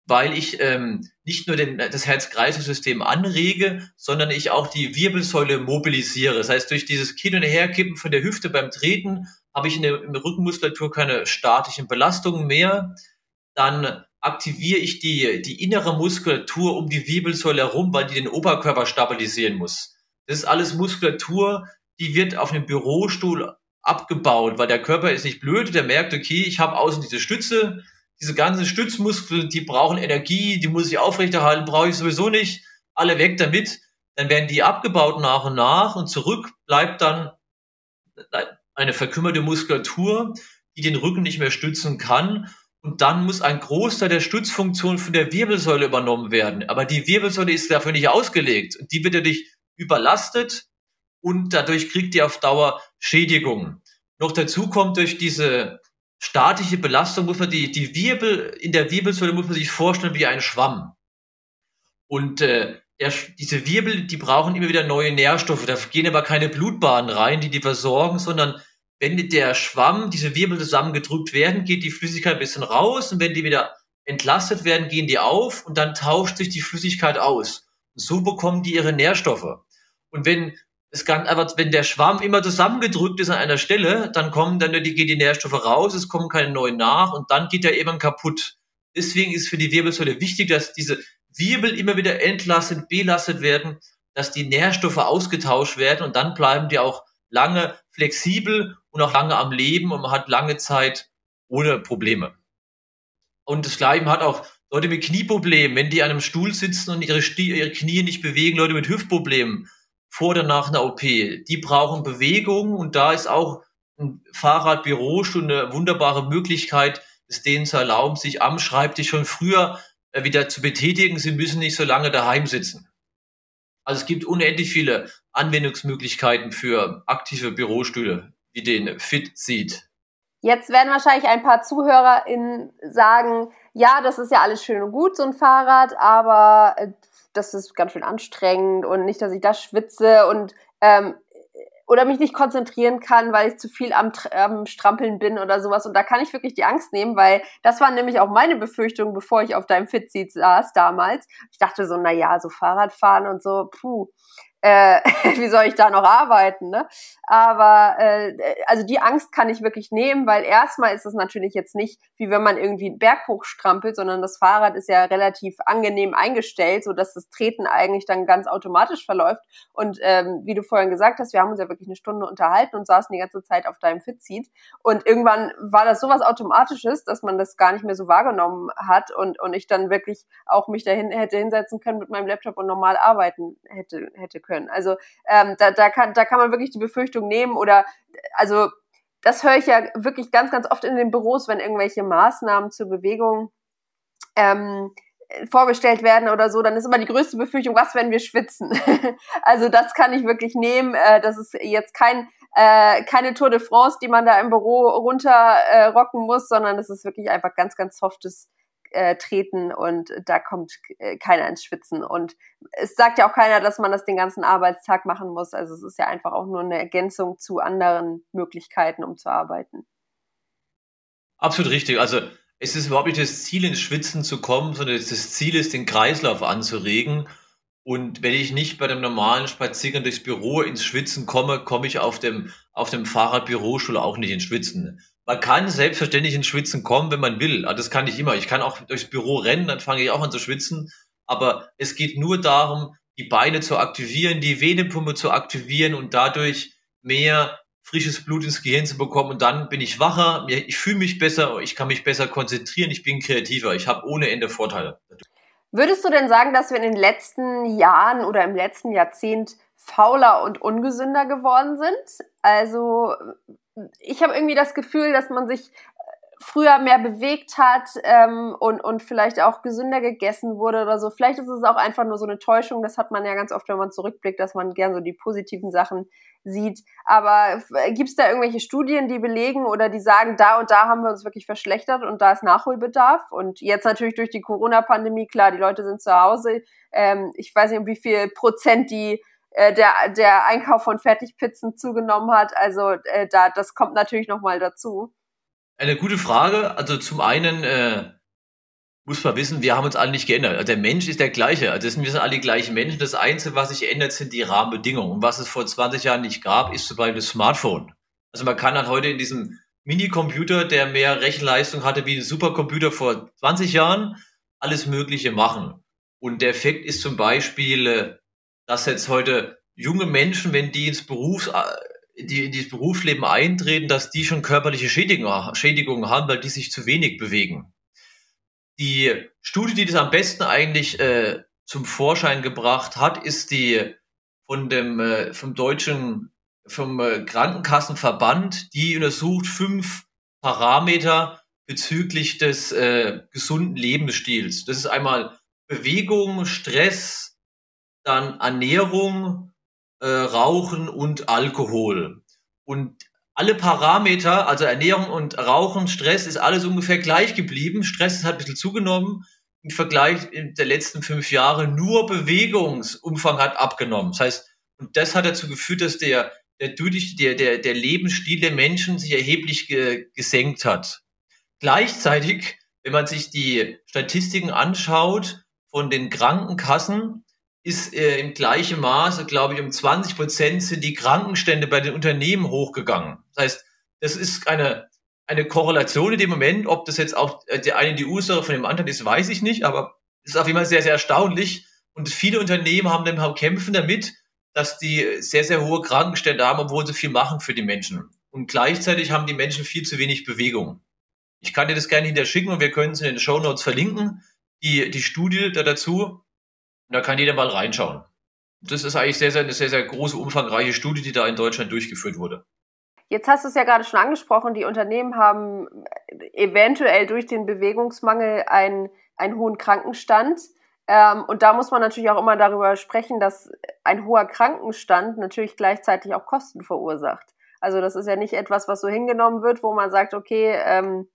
weil ich ähm, nicht nur den, das Herz-Kreislauf-System anrege, sondern ich auch die Wirbelsäule mobilisiere. Das heißt, durch dieses Hin- und Herkippen von der Hüfte beim Treten habe ich in der, in der Rückenmuskulatur keine statischen Belastungen mehr. Dann aktiviere ich die, die innere Muskulatur um die Wirbelsäule herum, weil die den Oberkörper stabilisieren muss. Das ist alles Muskulatur, die wird auf einem Bürostuhl abgebaut, weil der Körper ist nicht blöd, der merkt, okay, ich habe außen diese Stütze, diese ganzen Stützmuskeln, die brauchen Energie, die muss ich aufrechterhalten, brauche ich sowieso nicht. Alle weg damit. Dann werden die abgebaut nach und nach und zurück bleibt dann eine verkümmerte Muskulatur, die den Rücken nicht mehr stützen kann. Und dann muss ein Großteil der Stützfunktion von der Wirbelsäule übernommen werden. Aber die Wirbelsäule ist dafür nicht ausgelegt. Die wird dadurch überlastet und dadurch kriegt die auf Dauer Schädigungen. Noch dazu kommt durch diese statische Belastung muss man die, die Wirbel, in der Wirbelsäule muss man sich vorstellen wie ein Schwamm. Und äh, der, diese Wirbel, die brauchen immer wieder neue Nährstoffe. Da gehen aber keine Blutbahnen rein, die die versorgen, sondern wenn der Schwamm, diese Wirbel zusammengedrückt werden, geht die Flüssigkeit ein bisschen raus und wenn die wieder entlastet werden, gehen die auf und dann tauscht sich die Flüssigkeit aus. Und so bekommen die ihre Nährstoffe. Und wenn es kann einfach, wenn der Schwamm immer zusammengedrückt ist an einer Stelle, dann kommen dann die, gehen die Nährstoffe raus, es kommen keine neuen nach und dann geht er eben kaputt. Deswegen ist für die Wirbelsäule wichtig, dass diese Wirbel immer wieder entlastet, belastet werden, dass die Nährstoffe ausgetauscht werden und dann bleiben die auch lange flexibel und auch lange am Leben und man hat lange Zeit ohne Probleme. Und das Gleiche hat auch Leute mit Knieproblemen, wenn die an einem Stuhl sitzen und ihre, ihre Knie nicht bewegen, Leute mit Hüftproblemen vor oder nach einer OP. Die brauchen Bewegung und da ist auch ein Fahrradbürostuhl eine wunderbare Möglichkeit, es denen zu erlauben, sich am Schreibtisch schon früher äh, wieder zu betätigen. Sie müssen nicht so lange daheim sitzen. Also es gibt unendlich viele Anwendungsmöglichkeiten für aktive Bürostühle, wie den Fit sieht. Jetzt werden wahrscheinlich ein paar ZuhörerInnen sagen, ja, das ist ja alles schön und gut, so ein Fahrrad, aber äh, das ist ganz schön anstrengend und nicht, dass ich da schwitze und ähm, oder mich nicht konzentrieren kann, weil ich zu viel am, am Strampeln bin oder sowas. Und da kann ich wirklich die Angst nehmen, weil das war nämlich auch meine Befürchtung, bevor ich auf deinem Fitseat saß damals. Ich dachte so, na ja, so Fahrradfahren und so, puh äh, wie soll ich da noch arbeiten? Ne? Aber äh, also die Angst kann ich wirklich nehmen, weil erstmal ist es natürlich jetzt nicht, wie wenn man irgendwie einen Berg hochstrampelt, sondern das Fahrrad ist ja relativ angenehm eingestellt, so dass das Treten eigentlich dann ganz automatisch verläuft. Und ähm, wie du vorhin gesagt hast, wir haben uns ja wirklich eine Stunde unterhalten und saßen die ganze Zeit auf deinem Fitseat. Und irgendwann war das sowas Automatisches, dass man das gar nicht mehr so wahrgenommen hat und, und ich dann wirklich auch mich dahin hätte hinsetzen können mit meinem Laptop und normal arbeiten hätte, hätte können können. Also ähm, da, da, kann, da kann man wirklich die Befürchtung nehmen oder also das höre ich ja wirklich ganz, ganz oft in den Büros, wenn irgendwelche Maßnahmen zur Bewegung ähm, vorgestellt werden oder so, dann ist immer die größte Befürchtung, was, wenn wir schwitzen? also das kann ich wirklich nehmen. Äh, das ist jetzt kein, äh, keine Tour de France, die man da im Büro runterrocken äh, muss, sondern das ist wirklich einfach ganz, ganz softes äh, treten und da kommt äh, keiner ins Schwitzen. Und es sagt ja auch keiner, dass man das den ganzen Arbeitstag machen muss. Also es ist ja einfach auch nur eine Ergänzung zu anderen Möglichkeiten, um zu arbeiten. Absolut richtig. Also es ist überhaupt nicht das Ziel, ins Schwitzen zu kommen, sondern das Ziel ist, den Kreislauf anzuregen. Und wenn ich nicht bei dem normalen Spaziergang durchs Büro ins Schwitzen komme, komme ich auf dem, auf dem Fahrradbürostuhl auch nicht ins Schwitzen. Man kann selbstverständlich ins Schwitzen kommen, wenn man will. Also das kann ich immer. Ich kann auch durchs Büro rennen, dann fange ich auch an zu schwitzen. Aber es geht nur darum, die Beine zu aktivieren, die Venenpumpe zu aktivieren und dadurch mehr frisches Blut ins Gehirn zu bekommen und dann bin ich wacher, ich fühle mich besser, ich kann mich besser konzentrieren, ich bin kreativer, ich habe ohne Ende Vorteile. Würdest du denn sagen, dass wir in den letzten Jahren oder im letzten Jahrzehnt fauler und ungesünder geworden sind? Also ich habe irgendwie das Gefühl, dass man sich früher mehr bewegt hat ähm, und, und vielleicht auch gesünder gegessen wurde oder so. Vielleicht ist es auch einfach nur so eine Täuschung. Das hat man ja ganz oft, wenn man zurückblickt, dass man gern so die positiven Sachen sieht. Aber äh, gibt es da irgendwelche Studien, die belegen oder die sagen, da und da haben wir uns wirklich verschlechtert und da ist Nachholbedarf? Und jetzt natürlich durch die Corona-Pandemie, klar, die Leute sind zu Hause. Ähm, ich weiß nicht, um wie viel Prozent die äh, der, der Einkauf von Fertigpizzen zugenommen hat. Also äh, da, das kommt natürlich nochmal dazu. Eine gute Frage. Also zum einen äh, muss man wissen, wir haben uns alle nicht geändert. Also der Mensch ist der gleiche. Also wir sind alle die gleichen Menschen. Das Einzige, was sich ändert, sind die Rahmenbedingungen. Und was es vor 20 Jahren nicht gab, ist zum Beispiel das Smartphone. Also man kann halt heute in diesem Minicomputer, der mehr Rechenleistung hatte wie ein Supercomputer vor 20 Jahren, alles Mögliche machen. Und der Effekt ist zum Beispiel, äh, dass jetzt heute junge Menschen, wenn die ins Berufs die in dieses Berufsleben eintreten, dass die schon körperliche Schädigungen haben, weil die sich zu wenig bewegen. Die Studie, die das am besten eigentlich äh, zum Vorschein gebracht hat, ist die von dem äh, vom deutschen vom äh, Krankenkassenverband, die untersucht fünf Parameter bezüglich des äh, gesunden Lebensstils. Das ist einmal Bewegung, Stress, dann Ernährung, äh, Rauchen und Alkohol. Und alle Parameter, also Ernährung und Rauchen, Stress, ist alles ungefähr gleich geblieben. Stress hat ein bisschen zugenommen. Im Vergleich der letzten fünf Jahre nur Bewegungsumfang hat abgenommen. Das heißt, und das hat dazu geführt, dass der, der, der, der, der Lebensstil der Menschen sich erheblich ge, gesenkt hat. Gleichzeitig, wenn man sich die Statistiken anschaut von den Krankenkassen, ist äh, im gleichen Maße, glaube ich, um 20 Prozent sind die Krankenstände bei den Unternehmen hochgegangen. Das heißt, das ist eine, eine Korrelation in dem Moment. Ob das jetzt auch äh, der eine die Ursache von dem anderen ist, weiß ich nicht, aber es ist auf jeden Fall sehr, sehr erstaunlich. Und viele Unternehmen haben dann kämpfen damit, dass die sehr, sehr hohe Krankenstände haben, obwohl sie viel machen für die Menschen. Und gleichzeitig haben die Menschen viel zu wenig Bewegung. Ich kann dir das gerne hinterher schicken und wir können es in den Show Notes verlinken. Die, die Studie da dazu, da kann jeder mal reinschauen. Das ist eigentlich sehr, sehr, eine sehr, sehr große, umfangreiche Studie, die da in Deutschland durchgeführt wurde. Jetzt hast du es ja gerade schon angesprochen, die Unternehmen haben eventuell durch den Bewegungsmangel einen, einen hohen Krankenstand. Ähm, und da muss man natürlich auch immer darüber sprechen, dass ein hoher Krankenstand natürlich gleichzeitig auch Kosten verursacht. Also das ist ja nicht etwas, was so hingenommen wird, wo man sagt, okay, ähm,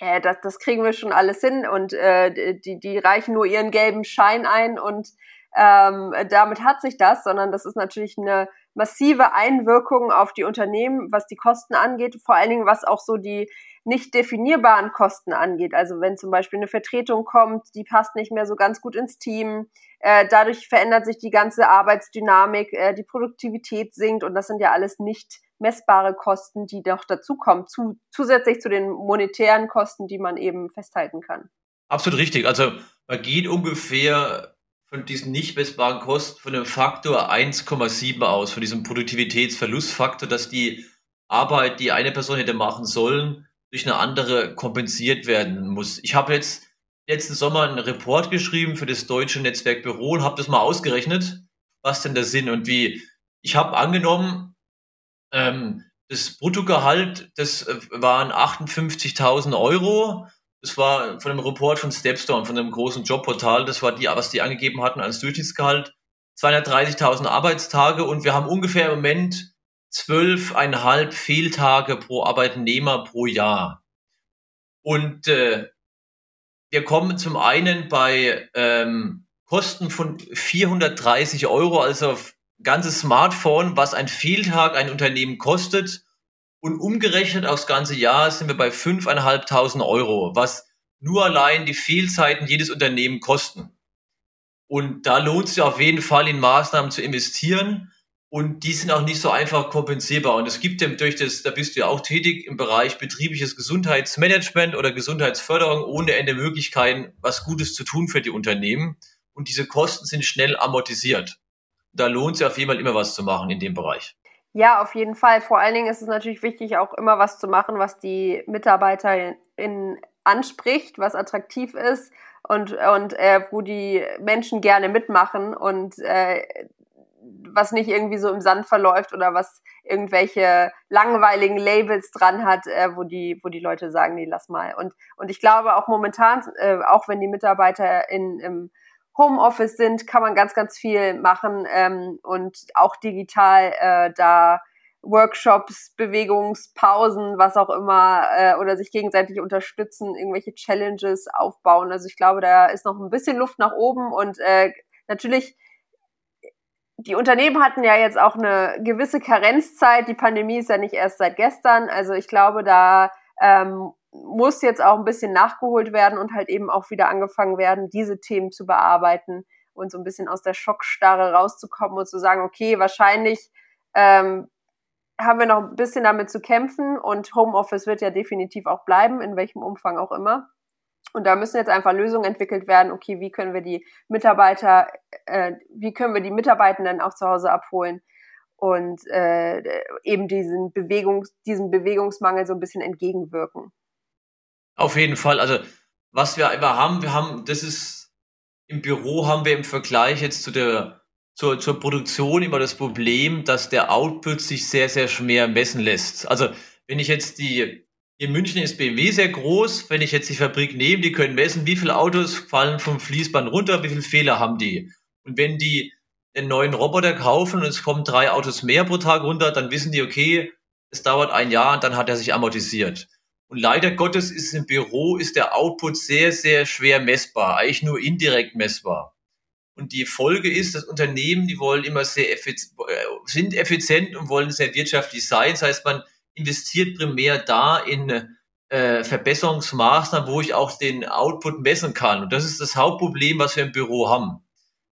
äh, das, das kriegen wir schon alles hin und äh, die, die reichen nur ihren gelben Schein ein und ähm, damit hat sich das, sondern das ist natürlich eine massive Einwirkung auf die Unternehmen, was die Kosten angeht, vor allen Dingen was auch so die nicht definierbaren Kosten angeht. Also wenn zum Beispiel eine Vertretung kommt, die passt nicht mehr so ganz gut ins Team, äh, dadurch verändert sich die ganze Arbeitsdynamik, äh, die Produktivität sinkt und das sind ja alles nicht messbare Kosten, die doch dazukommen, zu, zusätzlich zu den monetären Kosten, die man eben festhalten kann. Absolut richtig. Also man geht ungefähr von diesen nicht messbaren Kosten von einem Faktor 1,7 aus, von diesem Produktivitätsverlustfaktor, dass die Arbeit, die eine Person hätte machen sollen, durch eine andere kompensiert werden muss. Ich habe jetzt letzten Sommer einen Report geschrieben für das deutsche Netzwerk Büro und habe das mal ausgerechnet, was denn der Sinn und wie. Ich habe angenommen, ähm, das Bruttogehalt, das äh, waren 58.000 Euro. Das war von einem Report von Stepstone, von einem großen Jobportal. Das war die, was die angegeben hatten als Durchschnittsgehalt. 230.000 Arbeitstage und wir haben ungefähr im Moment zwölfeinhalb Fehltage pro Arbeitnehmer pro Jahr. Und äh, wir kommen zum einen bei ähm, Kosten von 430 Euro, also ganzes Smartphone, was ein Fehltag ein Unternehmen kostet. Und umgerechnet aufs ganze Jahr sind wir bei 5.500 Euro, was nur allein die Fehlzeiten jedes Unternehmen kosten. Und da lohnt es sich auf jeden Fall in Maßnahmen zu investieren. Und die sind auch nicht so einfach kompensierbar. Und es gibt dem durch das, da bist du ja auch tätig im Bereich betriebliches Gesundheitsmanagement oder Gesundheitsförderung ohne Ende Möglichkeiten, was Gutes zu tun für die Unternehmen. Und diese Kosten sind schnell amortisiert. Da lohnt es sich auf jeden Fall immer was zu machen in dem Bereich. Ja, auf jeden Fall. Vor allen Dingen ist es natürlich wichtig, auch immer was zu machen, was die MitarbeiterInnen anspricht, was attraktiv ist und, und äh, wo die Menschen gerne mitmachen und äh, was nicht irgendwie so im Sand verläuft oder was irgendwelche langweiligen Labels dran hat, äh, wo die, wo die Leute sagen, nee, lass mal. Und, und ich glaube auch momentan, äh, auch wenn die Mitarbeiter in, im Homeoffice sind, kann man ganz, ganz viel machen ähm, und auch digital äh, da Workshops, Bewegungspausen, was auch immer, äh, oder sich gegenseitig unterstützen, irgendwelche Challenges aufbauen. Also ich glaube, da ist noch ein bisschen Luft nach oben und äh, natürlich die Unternehmen hatten ja jetzt auch eine gewisse Karenzzeit. Die Pandemie ist ja nicht erst seit gestern. Also ich glaube, da ähm, muss jetzt auch ein bisschen nachgeholt werden und halt eben auch wieder angefangen werden, diese Themen zu bearbeiten und so ein bisschen aus der Schockstarre rauszukommen und zu sagen, okay, wahrscheinlich ähm, haben wir noch ein bisschen damit zu kämpfen und Homeoffice wird ja definitiv auch bleiben, in welchem Umfang auch immer. Und da müssen jetzt einfach Lösungen entwickelt werden. Okay, wie können wir die Mitarbeiter, äh, wie können wir die Mitarbeitenden auch zu Hause abholen und äh, eben diesen Bewegungs, diesem Bewegungsmangel so ein bisschen entgegenwirken. Auf jeden Fall. Also was wir immer haben, wir haben, das ist im Büro haben wir im Vergleich jetzt zu der zur, zur Produktion immer das Problem, dass der Output sich sehr, sehr schwer messen lässt. Also wenn ich jetzt die, in München ist BMW sehr groß, wenn ich jetzt die Fabrik nehme, die können messen, wie viele Autos fallen vom Fließband runter, wie viele Fehler haben die. Und wenn die einen neuen Roboter kaufen und es kommen drei Autos mehr pro Tag runter, dann wissen die, okay, es dauert ein Jahr und dann hat er sich amortisiert. Und leider Gottes ist im Büro ist der Output sehr, sehr schwer messbar, eigentlich nur indirekt messbar. Und die Folge ist, dass Unternehmen, die wollen immer sehr effizient, äh, sind effizient und wollen sehr wirtschaftlich sein. Das heißt, man investiert primär da in äh, Verbesserungsmaßnahmen, wo ich auch den Output messen kann. Und das ist das Hauptproblem, was wir im Büro haben.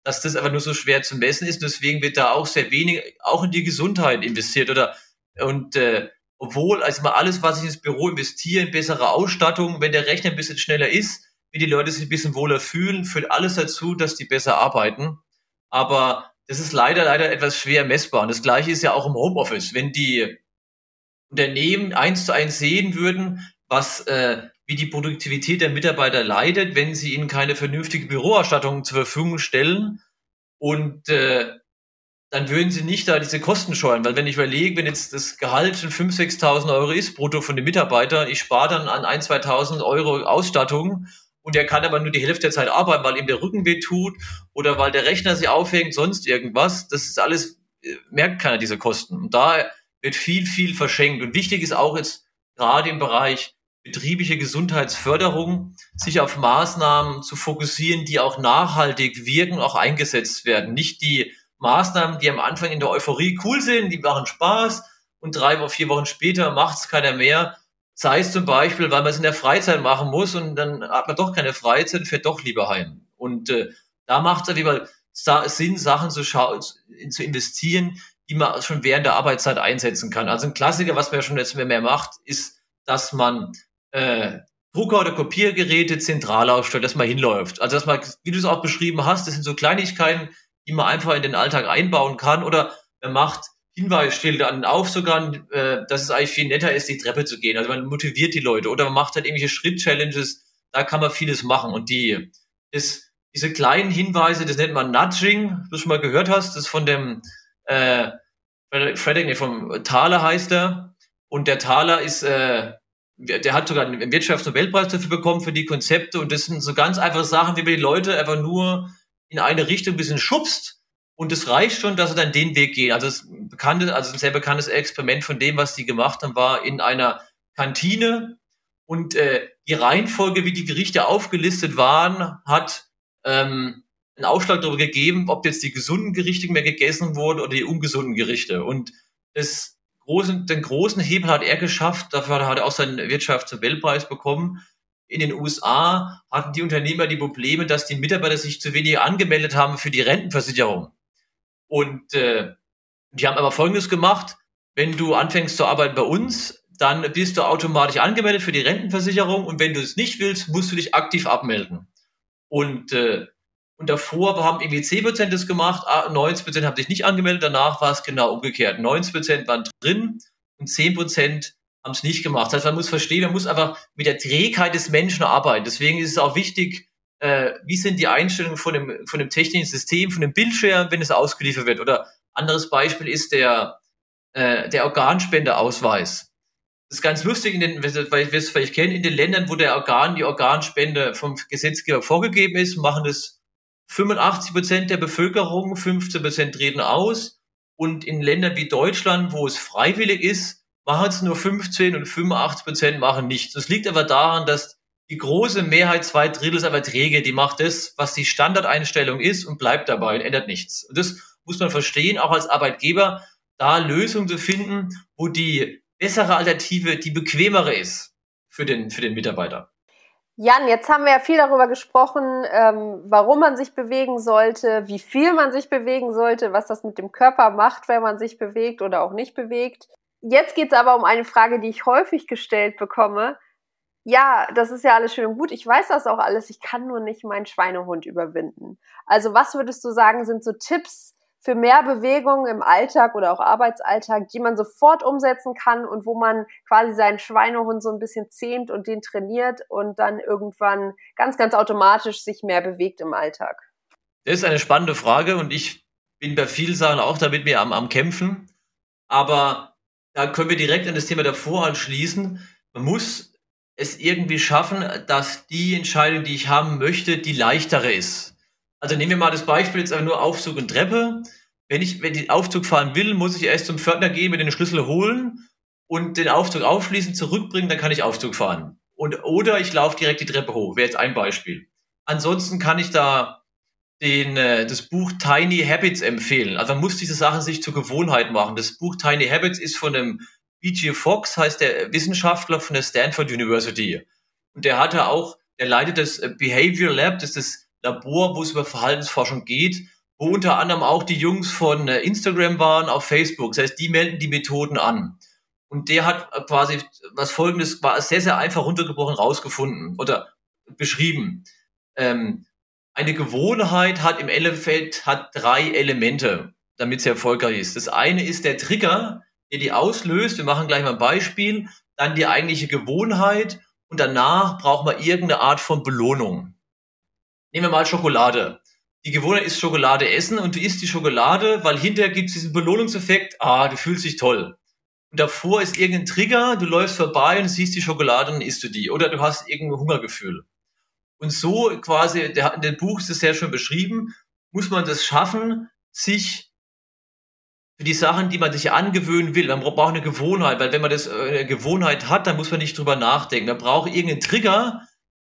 Dass das aber nur so schwer zu messen ist. Deswegen wird da auch sehr wenig, auch in die Gesundheit investiert. Oder und äh, obwohl, also mal alles, was ich ins Büro investiere, in bessere Ausstattung, wenn der Rechner ein bisschen schneller ist, wie die Leute sich ein bisschen wohler fühlen, führt alles dazu, dass die besser arbeiten. Aber das ist leider, leider etwas schwer messbar. Und das Gleiche ist ja auch im Homeoffice. Wenn die Unternehmen eins zu eins sehen würden, was, äh, wie die Produktivität der Mitarbeiter leidet, wenn sie ihnen keine vernünftige Büroausstattung zur Verfügung stellen und äh, dann würden sie nicht da diese Kosten scheuen. Weil wenn ich überlege, wenn jetzt das Gehalt von 5.000, 6.000 Euro ist, brutto von den Mitarbeitern, ich spare dann an 1.000, 2.000 Euro Ausstattung und er kann aber nur die Hälfte der Zeit arbeiten, weil ihm der Rücken weh tut oder weil der Rechner sich aufhängt, sonst irgendwas. Das ist alles, äh, merkt keiner diese Kosten. Und da wird viel, viel verschenkt. Und wichtig ist auch jetzt gerade im Bereich betriebliche Gesundheitsförderung, sich auf Maßnahmen zu fokussieren, die auch nachhaltig wirken, auch eingesetzt werden. Nicht die Maßnahmen, die am Anfang in der Euphorie cool sind, die machen Spaß und drei oder vier Wochen später macht es keiner mehr, Sei es zum Beispiel, weil man es in der Freizeit machen muss und dann hat man doch keine Freizeit fährt doch lieber heim. Und äh, da macht es auf jeden Fall Sinn, Sachen zu, zu investieren, die man schon während der Arbeitszeit einsetzen kann. Also ein Klassiker, was man ja schon jetzt mehr macht, ist, dass man äh, Drucker oder Kopiergeräte zentral aufstellt, dass man hinläuft. Also dass man, wie du es auch beschrieben hast, das sind so Kleinigkeiten, die man einfach in den Alltag einbauen kann oder man macht Hinweisschilder an den Aufzugern, äh, dass es eigentlich viel netter ist, die Treppe zu gehen. Also man motiviert die Leute oder man macht halt irgendwelche Schritt-Challenges, da kann man vieles machen. Und die, das, diese kleinen Hinweise, das nennt man Nudging, du schon mal gehört hast, das ist von dem äh, Frederick, nee, vom Thaler heißt er. Und der Thaler ist, äh, der hat sogar einen Wirtschaftsnobelpreis dafür bekommen für die Konzepte. Und das sind so ganz einfache Sachen, wie man die Leute einfach nur in eine Richtung ein bisschen schubst und es reicht schon, dass sie dann den Weg gehen. Also, das bekannte, also ein sehr bekanntes Experiment von dem, was die gemacht haben, war in einer Kantine. Und äh, die Reihenfolge, wie die Gerichte aufgelistet waren, hat ähm, einen Ausschlag darüber gegeben, ob jetzt die gesunden Gerichte mehr gegessen wurden oder die ungesunden Gerichte. Und das großen, den großen Hebel hat er geschafft, dafür hat er auch seinen Wirtschafts- und Weltpreis bekommen. In den USA hatten die Unternehmer die Probleme, dass die Mitarbeiter sich zu wenig angemeldet haben für die Rentenversicherung. Und äh, die haben aber Folgendes gemacht, wenn du anfängst zu arbeiten bei uns, dann bist du automatisch angemeldet für die Rentenversicherung und wenn du es nicht willst, musst du dich aktiv abmelden. Und, äh, und davor haben irgendwie 10% das gemacht, 90% ah, haben sich nicht angemeldet, danach war es genau umgekehrt. 90% waren drin und 10% haben es nicht gemacht. Das heißt, man muss verstehen, man muss einfach mit der Trägheit des Menschen arbeiten. Deswegen ist es auch wichtig, äh, wie sind die Einstellungen von dem, von dem technischen System, von dem Bildschirm, wenn es ausgeliefert wird. Oder anderes Beispiel ist der, äh, der Organspendeausweis. Das ist ganz lustig, in den, weil wir es vielleicht kennen, in den Ländern, wo der Organ, die Organspende vom Gesetzgeber vorgegeben ist, machen das 85 Prozent der Bevölkerung, 15 Prozent treten aus. Und in Ländern wie Deutschland, wo es freiwillig ist, machen es nur 15 und 85 Prozent machen nichts. Das liegt aber daran, dass die große Mehrheit, zwei Drittel, ist aber träge. Die macht das, was die Standardeinstellung ist und bleibt dabei und ändert nichts. Und das muss man verstehen, auch als Arbeitgeber, da Lösungen zu finden, wo die bessere Alternative die bequemere ist für den, für den Mitarbeiter. Jan, jetzt haben wir ja viel darüber gesprochen, ähm, warum man sich bewegen sollte, wie viel man sich bewegen sollte, was das mit dem Körper macht, wenn man sich bewegt oder auch nicht bewegt. Jetzt geht es aber um eine Frage, die ich häufig gestellt bekomme. Ja, das ist ja alles schön und gut. Ich weiß das auch alles. Ich kann nur nicht meinen Schweinehund überwinden. Also was würdest du sagen, sind so Tipps, für mehr Bewegung im Alltag oder auch Arbeitsalltag, die man sofort umsetzen kann und wo man quasi seinen Schweinehund so ein bisschen zähmt und den trainiert und dann irgendwann ganz, ganz automatisch sich mehr bewegt im Alltag? Das ist eine spannende Frage und ich bin bei vielen Sachen auch damit mir am, am Kämpfen. Aber da können wir direkt an das Thema davor anschließen. Man muss es irgendwie schaffen, dass die Entscheidung, die ich haben möchte, die leichtere ist. Also nehmen wir mal das Beispiel jetzt einfach nur Aufzug und Treppe. Wenn ich, wenn ich Aufzug fahren will, muss ich erst zum Pförtner gehen, mir den Schlüssel holen und den Aufzug aufschließen, zurückbringen, dann kann ich Aufzug fahren. Und, oder ich laufe direkt die Treppe hoch, wäre jetzt ein Beispiel. Ansonsten kann ich da den, äh, das Buch Tiny Habits empfehlen. Also man muss diese Sachen sich zur Gewohnheit machen. Das Buch Tiny Habits ist von dem B.G. Fox, heißt der Wissenschaftler von der Stanford University. Und der hatte auch, der leitet das Behavior Lab, das ist das Labor, wo es über Verhaltensforschung geht, wo unter anderem auch die Jungs von äh, Instagram waren auf Facebook. Das heißt, die melden die Methoden an. Und der hat quasi was folgendes, war sehr, sehr einfach runtergebrochen rausgefunden oder beschrieben. Ähm, eine Gewohnheit hat im Endeffekt hat drei Elemente, damit sie erfolgreich ist. Das eine ist der Trigger, der die auslöst. Wir machen gleich mal ein Beispiel. Dann die eigentliche Gewohnheit und danach braucht man irgendeine Art von Belohnung. Nehmen wir mal Schokolade. Die Gewohnheit ist Schokolade essen und du isst die Schokolade, weil hinterher gibt es diesen Belohnungseffekt, ah, du fühlst dich toll. Und davor ist irgendein Trigger, du läufst vorbei und siehst die Schokolade und isst du die. Oder du hast irgendein Hungergefühl. Und so quasi, der, in dem Buch ist es sehr schön beschrieben, muss man das schaffen, sich für die Sachen, die man sich angewöhnen will. Man braucht eine Gewohnheit, weil wenn man das äh, eine Gewohnheit hat, dann muss man nicht drüber nachdenken. Man braucht irgendeinen Trigger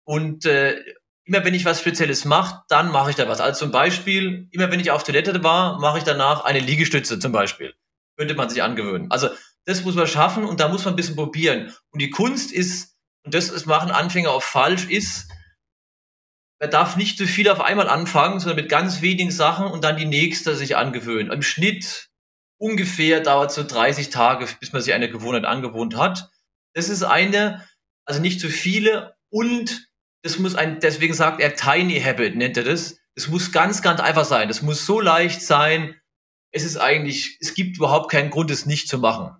und äh, immer wenn ich was Spezielles mache, dann mache ich da was. Also zum Beispiel, immer wenn ich auf Toilette war, mache ich danach eine Liegestütze zum Beispiel. Könnte man sich angewöhnen. Also das muss man schaffen und da muss man ein bisschen probieren. Und die Kunst ist, und das ist, machen Anfänger auch falsch, ist, man darf nicht zu viel auf einmal anfangen, sondern mit ganz wenigen Sachen und dann die nächste sich angewöhnen. Im Schnitt ungefähr dauert es so 30 Tage, bis man sich eine Gewohnheit angewohnt hat. Das ist eine, also nicht zu viele und das muss ein, deswegen sagt er Tiny Habit, nennt er das. Es muss ganz, ganz einfach sein. Das muss so leicht sein. Es ist eigentlich, es gibt überhaupt keinen Grund, es nicht zu machen.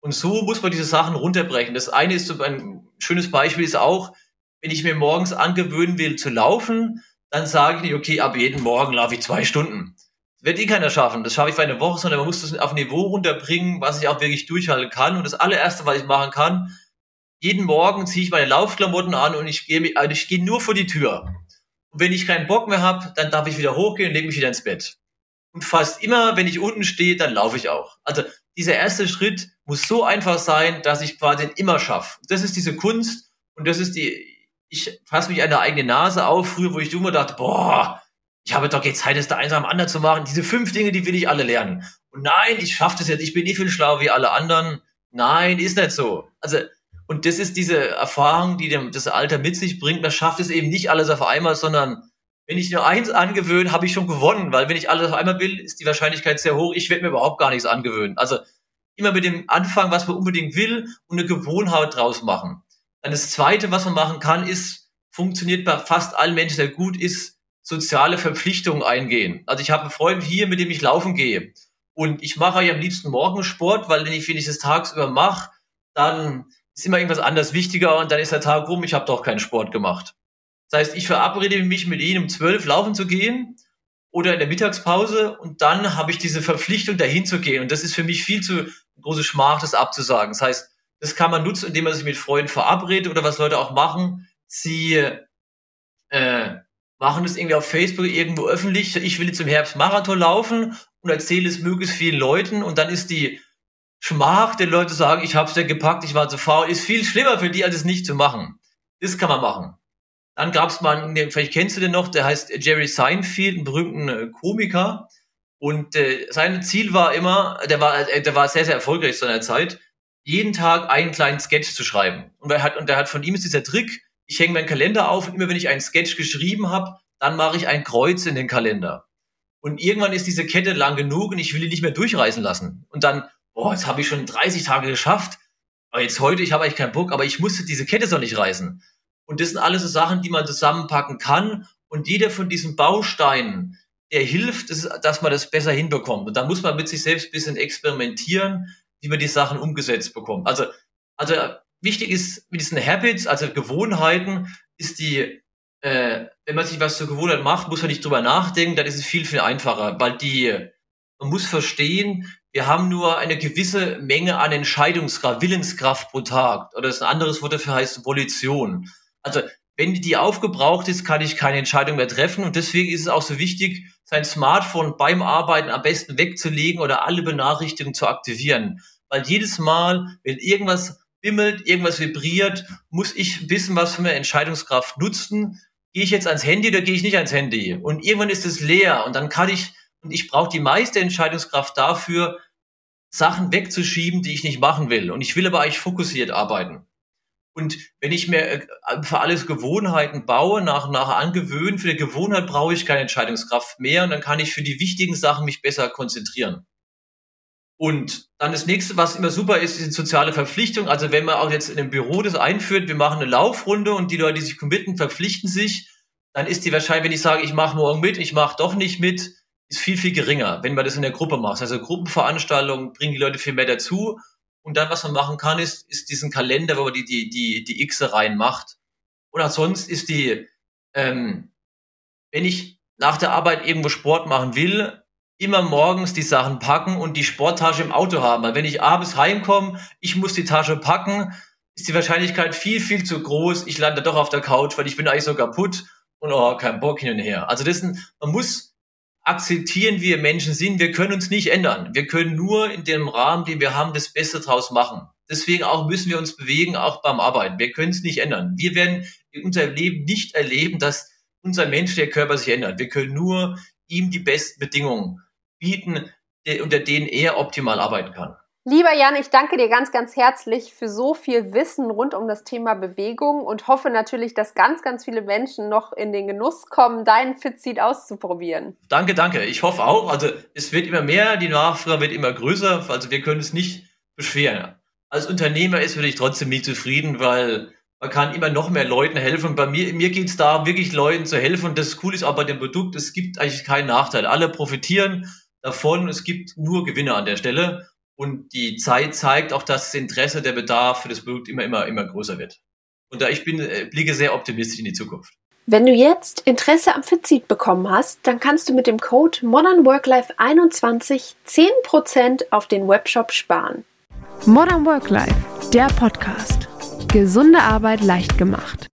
Und so muss man diese Sachen runterbrechen. Das eine ist so ein schönes Beispiel ist auch, wenn ich mir morgens angewöhnen will zu laufen, dann sage ich nicht, okay, ab jeden Morgen laufe ich zwei Stunden. Das wird eh keiner schaffen. Das schaffe ich für eine Woche, sondern man muss das auf ein Niveau runterbringen, was ich auch wirklich durchhalten kann. Und das allererste, was ich machen kann, jeden Morgen ziehe ich meine Laufklamotten an und ich gehe, also ich gehe nur vor die Tür. Und wenn ich keinen Bock mehr habe, dann darf ich wieder hochgehen und lege mich wieder ins Bett. Und fast immer, wenn ich unten stehe, dann laufe ich auch. Also dieser erste Schritt muss so einfach sein, dass ich quasi immer schaffe. Das ist diese Kunst. Und das ist die, ich fasse mich an der eigenen Nase auf, früher, wo ich immer dachte, boah, ich habe doch jetzt Zeit, das da eins am anderen zu machen. Diese fünf Dinge, die will ich alle lernen. Und nein, ich schaffe das jetzt, ich bin nicht viel schlauer wie alle anderen. Nein, ist nicht so. Also, und das ist diese Erfahrung, die dem, das Alter mit sich bringt. Man schafft es eben nicht alles auf einmal, sondern wenn ich nur eins angewöhne, habe ich schon gewonnen, weil wenn ich alles auf einmal will, ist die Wahrscheinlichkeit sehr hoch. Ich werde mir überhaupt gar nichts angewöhnen. Also immer mit dem Anfang, was man unbedingt will und eine Gewohnheit draus machen. Dann das Zweite, was man machen kann, ist, funktioniert bei fast allen Menschen sehr gut, ist soziale Verpflichtungen eingehen. Also ich habe einen Freund hier, mit dem ich laufen gehe. Und ich mache ja am liebsten Morgensport, weil wenn ich, das tagsüber mache, dann ist immer irgendwas anderes wichtiger und dann ist der Tag rum, ich habe doch keinen Sport gemacht. Das heißt, ich verabrede mich mit ihnen um zwölf laufen zu gehen oder in der Mittagspause und dann habe ich diese Verpflichtung, dahin zu gehen. Und das ist für mich viel zu große Schmach, das abzusagen. Das heißt, das kann man nutzen, indem man sich mit Freunden verabredet oder was Leute auch machen. Sie äh, machen das irgendwie auf Facebook irgendwo öffentlich. Ich will jetzt im Herbst Marathon laufen und erzähle es möglichst vielen Leuten und dann ist die Schmach, den Leute sagen, ich habe es ja gepackt, ich war zu faul, ist viel schlimmer für die, als es nicht zu machen. Das kann man machen. Dann gab es mal, vielleicht kennst du den noch, der heißt Jerry Seinfeld, einen berühmten äh, Komiker. Und äh, sein Ziel war immer, der war, äh, der war sehr, sehr erfolgreich zu seiner Zeit, jeden Tag einen kleinen Sketch zu schreiben. Und er hat, und er hat von ihm ist dieser Trick, ich hänge meinen Kalender auf und immer wenn ich einen Sketch geschrieben habe, dann mache ich ein Kreuz in den Kalender. Und irgendwann ist diese Kette lang genug und ich will die nicht mehr durchreißen lassen. Und dann, boah, jetzt habe ich schon 30 Tage geschafft. Aber jetzt heute, ich habe eigentlich keinen Bock, aber ich musste diese Kette so nicht reißen. Und das sind alles so Sachen, die man zusammenpacken kann. Und jeder von diesen Bausteinen, der hilft, dass man das besser hinbekommt. Und da muss man mit sich selbst ein bisschen experimentieren, wie man die Sachen umgesetzt bekommt. Also, also wichtig ist mit diesen Habits, also Gewohnheiten, ist die äh, wenn man sich was zur Gewohnheit macht, muss man nicht drüber nachdenken, dann ist es viel, viel einfacher, weil die, man muss verstehen, wir haben nur eine gewisse Menge an Entscheidungskraft, Willenskraft pro Tag. Oder das ein anderes Wort dafür heißt Volition. Also, wenn die aufgebraucht ist, kann ich keine Entscheidung mehr treffen. Und deswegen ist es auch so wichtig, sein Smartphone beim Arbeiten am besten wegzulegen oder alle Benachrichtigungen zu aktivieren. Weil jedes Mal, wenn irgendwas bimmelt, irgendwas vibriert, muss ich bisschen was von der Entscheidungskraft nutzen gehe ich jetzt ans Handy oder gehe ich nicht ans Handy? Und irgendwann ist es leer und dann kann ich, und ich brauche die meiste Entscheidungskraft dafür, Sachen wegzuschieben, die ich nicht machen will. Und ich will aber eigentlich fokussiert arbeiten. Und wenn ich mir äh, für alles Gewohnheiten baue, nach, nach angewöhnen, für die Gewohnheit brauche ich keine Entscheidungskraft mehr und dann kann ich für die wichtigen Sachen mich besser konzentrieren. Und dann das nächste, was immer super ist, die soziale Verpflichtung. Also wenn man auch jetzt in einem Büro das einführt, wir machen eine Laufrunde und die Leute, die sich committen, verpflichten sich, dann ist die wahrscheinlich, wenn ich sage, ich mache morgen mit, ich mache doch nicht mit, ist viel, viel geringer, wenn man das in der Gruppe macht. Also Gruppenveranstaltungen bringen die Leute viel mehr dazu. Und dann, was man machen kann, ist, ist diesen Kalender, wo man die, die, die, die Xe reinmacht. Und sonst ist die, ähm, wenn ich nach der Arbeit irgendwo Sport machen will, immer morgens die Sachen packen und die Sporttasche im Auto haben. Weil wenn ich abends heimkomme, ich muss die Tasche packen, ist die Wahrscheinlichkeit viel, viel zu groß. Ich lande doch auf der Couch, weil ich bin eigentlich so kaputt und oh, kein Bock hin und her. Also das man muss akzeptieren, wie wir Menschen sind. Wir können uns nicht ändern. Wir können nur in dem Rahmen, den wir haben, das Beste draus machen. Deswegen auch müssen wir uns bewegen, auch beim Arbeiten. Wir können es nicht ändern. Wir werden in unserem Leben nicht erleben, dass unser Mensch, der Körper sich ändert. Wir können nur ihm die besten Bedingungen bieten, unter denen er optimal arbeiten kann. Lieber Jan, ich danke dir ganz, ganz herzlich für so viel Wissen rund um das Thema Bewegung und hoffe natürlich, dass ganz, ganz viele Menschen noch in den Genuss kommen, deinen Fitseed auszuprobieren. Danke, danke. Ich hoffe auch. Also es wird immer mehr, die Nachfrage wird immer größer. Also wir können es nicht beschweren. Als Unternehmer ist ich trotzdem nicht zufrieden, weil man kann immer noch mehr Leuten helfen. Bei mir, mir geht es da wirklich Leuten zu helfen. Und das Coole ist auch bei dem Produkt, es gibt eigentlich keinen Nachteil. Alle profitieren davon. Es gibt nur Gewinne an der Stelle. Und die Zeit zeigt auch, dass das Interesse, der Bedarf für das Produkt immer, immer, immer größer wird. Und da ich bin, äh, blicke sehr optimistisch in die Zukunft. Wenn du jetzt Interesse am Fitseed bekommen hast, dann kannst du mit dem Code Modern Work Life 21 10% auf den Webshop sparen. Modern Work Life, der Podcast. Gesunde Arbeit leicht gemacht.